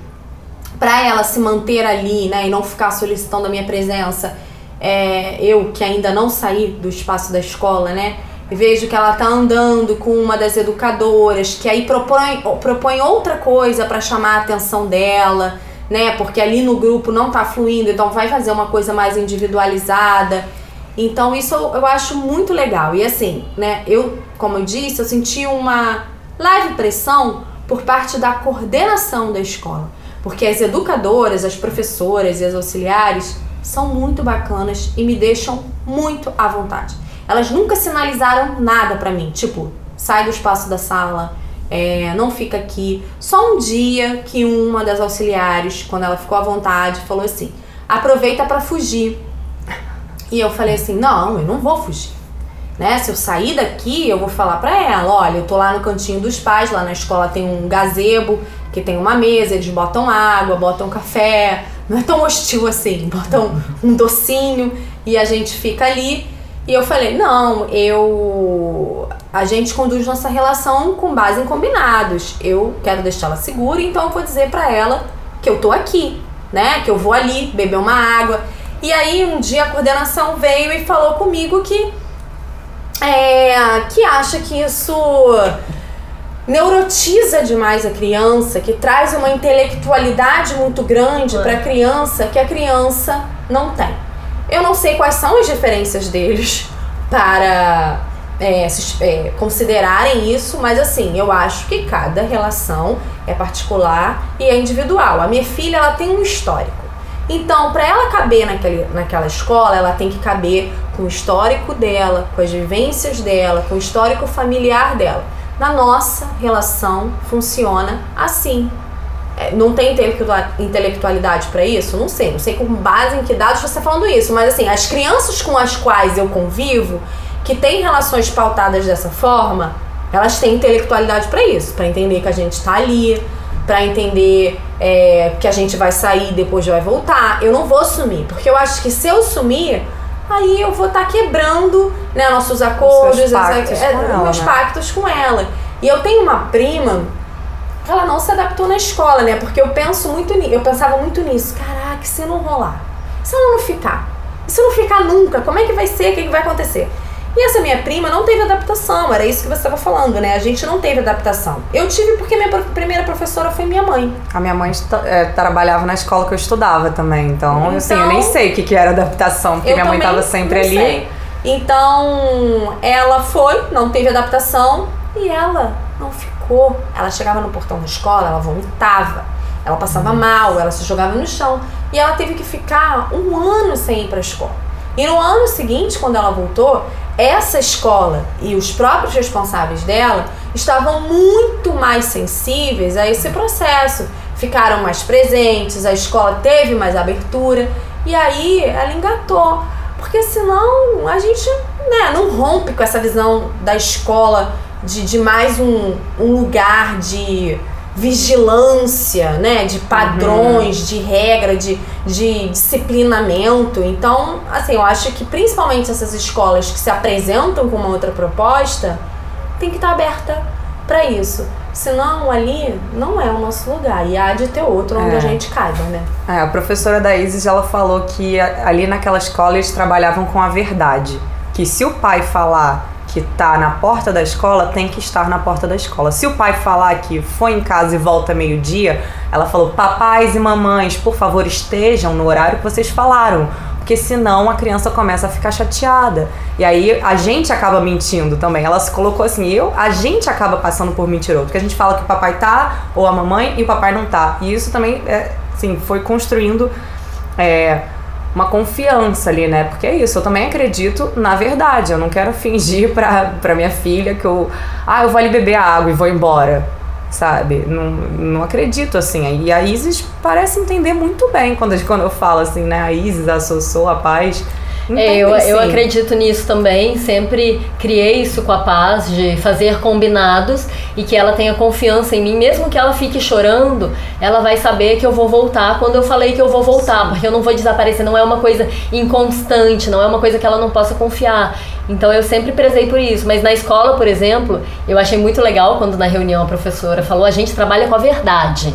para ela se manter ali, né, e não ficar solicitando a minha presença, é, eu que ainda não saí do espaço da escola, né, vejo que ela tá andando com uma das educadoras, que aí propõe, propõe outra coisa para chamar a atenção dela, né, porque ali no grupo não tá fluindo, então vai fazer uma coisa mais individualizada. Então isso eu acho muito legal. E assim, né, eu, como eu disse, eu senti uma leve pressão por parte da coordenação da escola. Porque as educadoras, as professoras e as auxiliares são muito bacanas e me deixam muito à vontade. Elas nunca sinalizaram nada para mim, tipo, sai do espaço da sala, é, não fica aqui. Só um dia que uma das auxiliares, quando ela ficou à vontade, falou assim: aproveita para fugir. E eu falei assim: não, eu não vou fugir. Né? Se eu sair daqui, eu vou falar para ela: olha, eu tô lá no cantinho dos pais, lá na escola tem um gazebo que tem uma mesa, eles botam água, botam café, não é tão hostil assim, botam um docinho e a gente fica ali. E eu falei: não, eu. A gente conduz nossa relação com base em combinados. Eu quero deixá-la segura, então eu vou dizer para ela que eu tô aqui, né? Que eu vou ali beber uma água. E aí um dia a coordenação veio e falou comigo que é, que acha que isso neurotiza demais a criança, que traz uma intelectualidade muito grande para a criança que a criança não tem. Eu não sei quais são as diferenças deles para é, é, considerarem isso, mas assim, eu acho que cada relação é particular e é individual. A minha filha ela tem um histórico. Então, para ela caber naquele, naquela escola, ela tem que caber com o histórico dela, com as vivências dela, com o histórico familiar dela. Na nossa relação funciona assim. É, não tem intelectualidade para isso? Não sei. Não sei com base em que dados você está falando isso. Mas assim, as crianças com as quais eu convivo, que têm relações pautadas dessa forma, elas têm intelectualidade para isso. para entender que a gente está ali, para entender é, que a gente vai sair e depois vai voltar. Eu não vou sumir. Porque eu acho que se eu sumir, aí eu vou estar tá quebrando né, nossos acordos, os pactos, é, ela, meus né? pactos com ela. E eu tenho uma prima ela não se adaptou na escola, né? Porque eu penso muito eu pensava muito nisso. Caraca, se não rolar, se ela não ficar, se não ficar nunca, como é que vai ser? O que, que vai acontecer? E essa minha prima não teve adaptação, era isso que você estava falando, né? A gente não teve adaptação. Eu tive porque minha primeira professora foi minha mãe. A minha mãe é, trabalhava na escola que eu estudava também, então, então assim, eu nem sei o que, que era adaptação, porque minha mãe estava sempre ali. Sei. Então, ela foi, não teve adaptação e ela não ficou. Ela chegava no portão da escola, ela vomitava, ela passava uhum. mal, ela se jogava no chão e ela teve que ficar um ano sem ir para a escola. E no ano seguinte, quando ela voltou, essa escola e os próprios responsáveis dela estavam muito mais sensíveis a esse processo. Ficaram mais presentes, a escola teve mais abertura e aí ela engatou. Porque senão a gente né, não rompe com essa visão da escola de, de mais um, um lugar de vigilância, né, de padrões, uhum. de regra, de, de disciplinamento. Então, assim, eu acho que principalmente essas escolas que se apresentam com uma outra proposta tem que estar aberta para isso. Senão ali não é o nosso lugar e há de ter outro onde é. a gente caiba, né? É, a professora da Isis ela falou que ali naquela escola eles trabalhavam com a verdade, que se o pai falar que está na porta da escola tem que estar na porta da escola. Se o pai falar que foi em casa e volta meio-dia, ela falou: papais e mamães, por favor, estejam no horário que vocês falaram. Porque senão a criança começa a ficar chateada. E aí a gente acaba mentindo também. Ela se colocou assim, eu, a gente acaba passando por mentiroso. Porque a gente fala que o papai tá, ou a mamãe, e o papai não tá. E isso também, é, assim, foi construindo. É, uma confiança ali, né? Porque é isso, eu também acredito na verdade. Eu não quero fingir pra, pra minha filha que eu. Ah, eu vou ali beber água e vou embora. Sabe? Não, não acredito assim. E a Isis parece entender muito bem quando, quando eu falo assim, né? A Isis, a Sossô, a Paz é, eu, eu acredito nisso também. Sempre criei isso com a paz, de fazer combinados e que ela tenha confiança em mim, mesmo que ela fique chorando, ela vai saber que eu vou voltar quando eu falei que eu vou voltar, Sim. porque eu não vou desaparecer. Não é uma coisa inconstante, não é uma coisa que ela não possa confiar. Então eu sempre prezei por isso. Mas na escola, por exemplo, eu achei muito legal quando na reunião a professora falou: a gente trabalha com a verdade.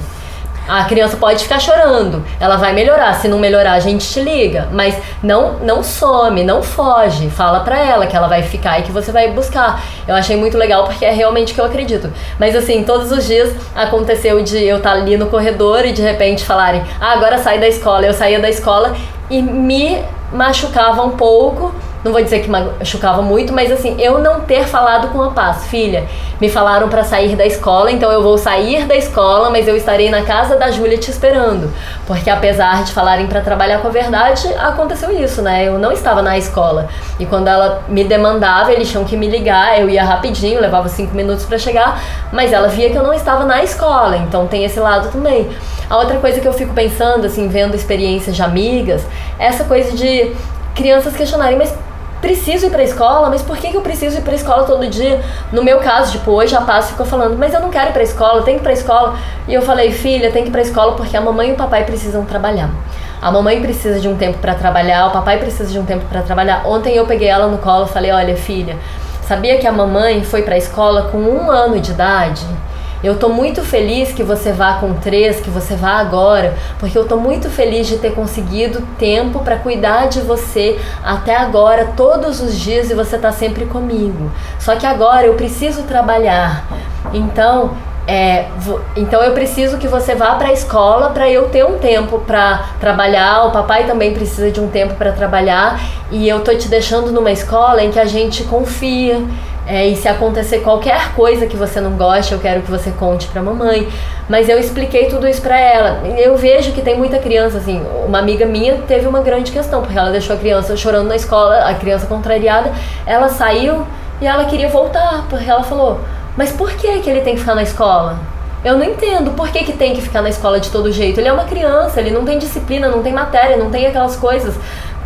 A criança pode ficar chorando, ela vai melhorar. Se não melhorar, a gente te liga. Mas não, não some, não foge. Fala pra ela que ela vai ficar e que você vai buscar. Eu achei muito legal porque é realmente que eu acredito. Mas assim, todos os dias aconteceu de eu estar tá ali no corredor e de repente falarem: ah, agora sai da escola. Eu saía da escola e me machucava um pouco não vou dizer que machucava muito, mas assim, eu não ter falado com a paz, filha, me falaram para sair da escola, então eu vou sair da escola, mas eu estarei na casa da Júlia te esperando. Porque apesar de falarem para trabalhar com a verdade, aconteceu isso, né? Eu não estava na escola. E quando ela me demandava, eles tinham que me ligar, eu ia rapidinho, levava cinco minutos para chegar, mas ela via que eu não estava na escola, então tem esse lado também. A outra coisa que eu fico pensando, assim, vendo experiências de amigas, é essa coisa de crianças questionarem, mas preciso ir para a escola, mas por que, que eu preciso ir para a escola todo dia? No meu caso, tipo, hoje a Paz ficou falando, mas eu não quero ir para a escola, tenho que ir para a escola. E eu falei, filha, tem que ir para a escola porque a mamãe e o papai precisam trabalhar. A mamãe precisa de um tempo para trabalhar, o papai precisa de um tempo para trabalhar. Ontem eu peguei ela no colo e falei, olha, filha, sabia que a mamãe foi para a escola com um ano de idade? Eu tô muito feliz que você vá com três, que você vá agora, porque eu tô muito feliz de ter conseguido tempo para cuidar de você até agora, todos os dias, e você tá sempre comigo. Só que agora eu preciso trabalhar. Então, é, então eu preciso que você vá para a escola para eu ter um tempo para trabalhar. O papai também precisa de um tempo para trabalhar e eu tô te deixando numa escola em que a gente confia, é, e se acontecer qualquer coisa que você não goste, eu quero que você conte pra mamãe. Mas eu expliquei tudo isso pra ela. Eu vejo que tem muita criança, assim, uma amiga minha teve uma grande questão, porque ela deixou a criança chorando na escola, a criança contrariada, ela saiu e ela queria voltar, porque ela falou, mas por que, que ele tem que ficar na escola? Eu não entendo por que, que tem que ficar na escola de todo jeito. Ele é uma criança, ele não tem disciplina, não tem matéria, não tem aquelas coisas.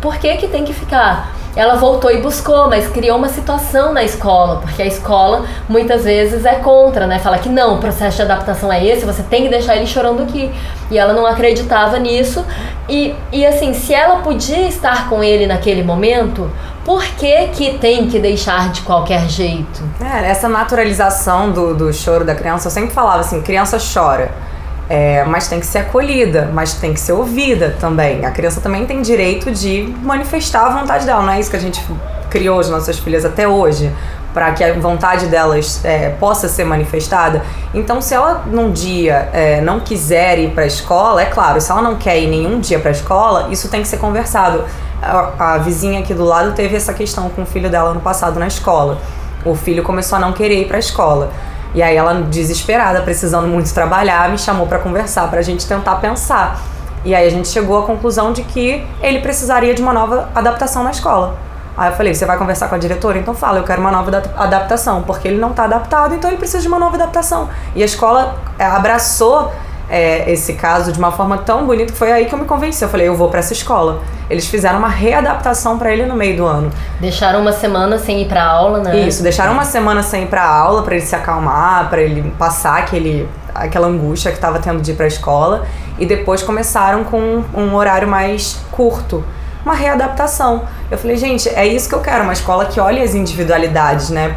Por que, que tem que ficar? ela voltou e buscou, mas criou uma situação na escola, porque a escola muitas vezes é contra, né? Fala que não, o processo de adaptação é esse, você tem que deixar ele chorando aqui. E ela não acreditava nisso. E, e assim, se ela podia estar com ele naquele momento, por que, que tem que deixar de qualquer jeito? É, essa naturalização do, do choro da criança, eu sempre falava assim: criança chora é, mas tem que ser acolhida, mas tem que ser ouvida também. A criança também tem direito de manifestar a vontade dela, não é isso que a gente criou as nossas filhas até hoje, para que a vontade delas é, possa ser manifestada. Então, se ela num dia é, não quiser ir para a escola, é claro, se ela não quer ir nenhum dia para a escola, isso tem que ser conversado. A, a vizinha aqui do lado teve essa questão com o filho dela no passado na escola. O filho começou a não querer ir para a escola. E aí ela, desesperada, precisando muito trabalhar, me chamou para conversar, para a gente tentar pensar. E aí a gente chegou à conclusão de que ele precisaria de uma nova adaptação na escola. Aí eu falei, você vai conversar com a diretora? Então fala, eu quero uma nova adaptação, porque ele não está adaptado, então ele precisa de uma nova adaptação. E a escola é, abraçou é, esse caso de uma forma tão bonita que foi aí que eu me convenci. Eu falei, eu vou para essa escola. Eles fizeram uma readaptação para ele no meio do ano. Deixaram uma semana sem ir para aula, né? Isso, deixaram uma semana sem ir para aula para ele se acalmar, para ele passar aquele aquela angústia que estava tendo de ir para a escola e depois começaram com um horário mais curto uma readaptação. Eu falei, gente, é isso que eu quero, uma escola que olhe as individualidades, né?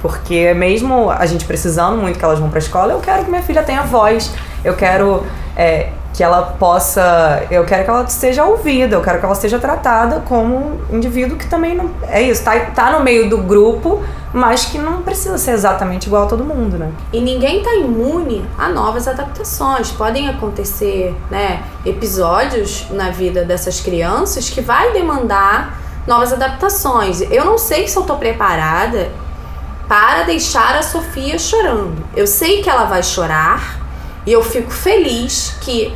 Porque mesmo a gente precisando muito que elas vão para a escola, eu quero que minha filha tenha voz, eu quero é, que ela possa. Eu quero que ela seja ouvida, eu quero que ela seja tratada como um indivíduo que também não. É isso, tá, tá no meio do grupo, mas que não precisa ser exatamente igual a todo mundo, né? E ninguém tá imune a novas adaptações. Podem acontecer, né, episódios na vida dessas crianças que vai demandar novas adaptações. Eu não sei se eu tô preparada para deixar a Sofia chorando. Eu sei que ela vai chorar, e eu fico feliz que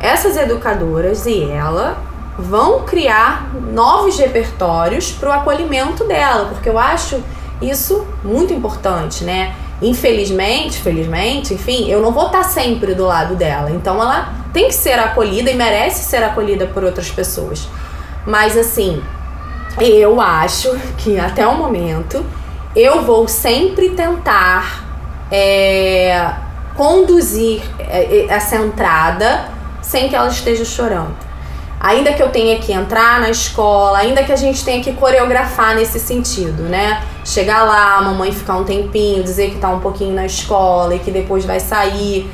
essas educadoras e ela vão criar novos repertórios para o acolhimento dela, porque eu acho isso muito importante, né? Infelizmente, felizmente, enfim, eu não vou estar sempre do lado dela. Então ela tem que ser acolhida e merece ser acolhida por outras pessoas. Mas assim, eu acho que até o momento eu vou sempre tentar é, conduzir é, é, essa entrada sem que ela esteja chorando. Ainda que eu tenha que entrar na escola, ainda que a gente tenha que coreografar nesse sentido, né? Chegar lá, a mamãe ficar um tempinho, dizer que tá um pouquinho na escola e que depois vai sair.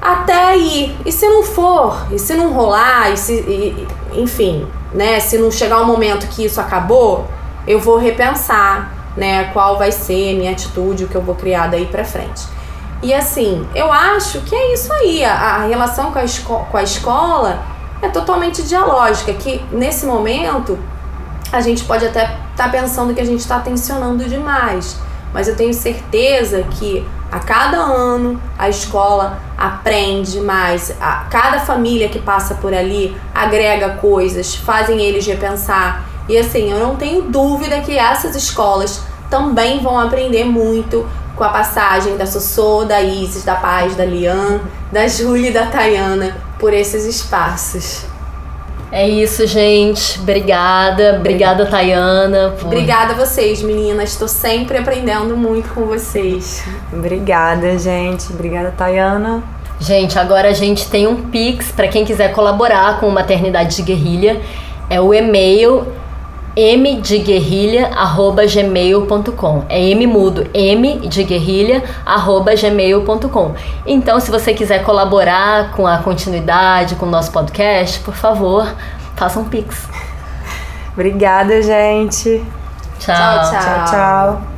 Até aí. E se não for? E se não rolar? E se, e, enfim, né? Se não chegar o um momento que isso acabou, eu vou repensar, né? Qual vai ser a minha atitude, o que eu vou criar daí pra frente. E assim, eu acho que é isso aí. A, a relação com a, com a escola é totalmente dialógica. Que nesse momento a gente pode até estar tá pensando que a gente está tensionando demais, mas eu tenho certeza que a cada ano a escola aprende mais, a cada família que passa por ali agrega coisas, fazem eles repensar. E assim, eu não tenho dúvida que essas escolas também vão aprender muito com a passagem da Sossô, da Isis, da Paz, da Lian, da Júlia e da Tayana por esses espaços. É isso, gente. Obrigada. Obrigada, Tayana. Por... Obrigada a vocês, meninas. Estou sempre aprendendo muito com vocês. Obrigada, gente. Obrigada, Tayana. Gente, agora a gente tem um Pix para quem quiser colaborar com Maternidade de Guerrilha. É o e-mail mdeguerrilha@gmail.com. É m mudo, m de guerrilha gmail.com. Então, se você quiser colaborar com a continuidade com o nosso podcast, por favor, faça um pix. Obrigada, gente. tchau, tchau. tchau, tchau.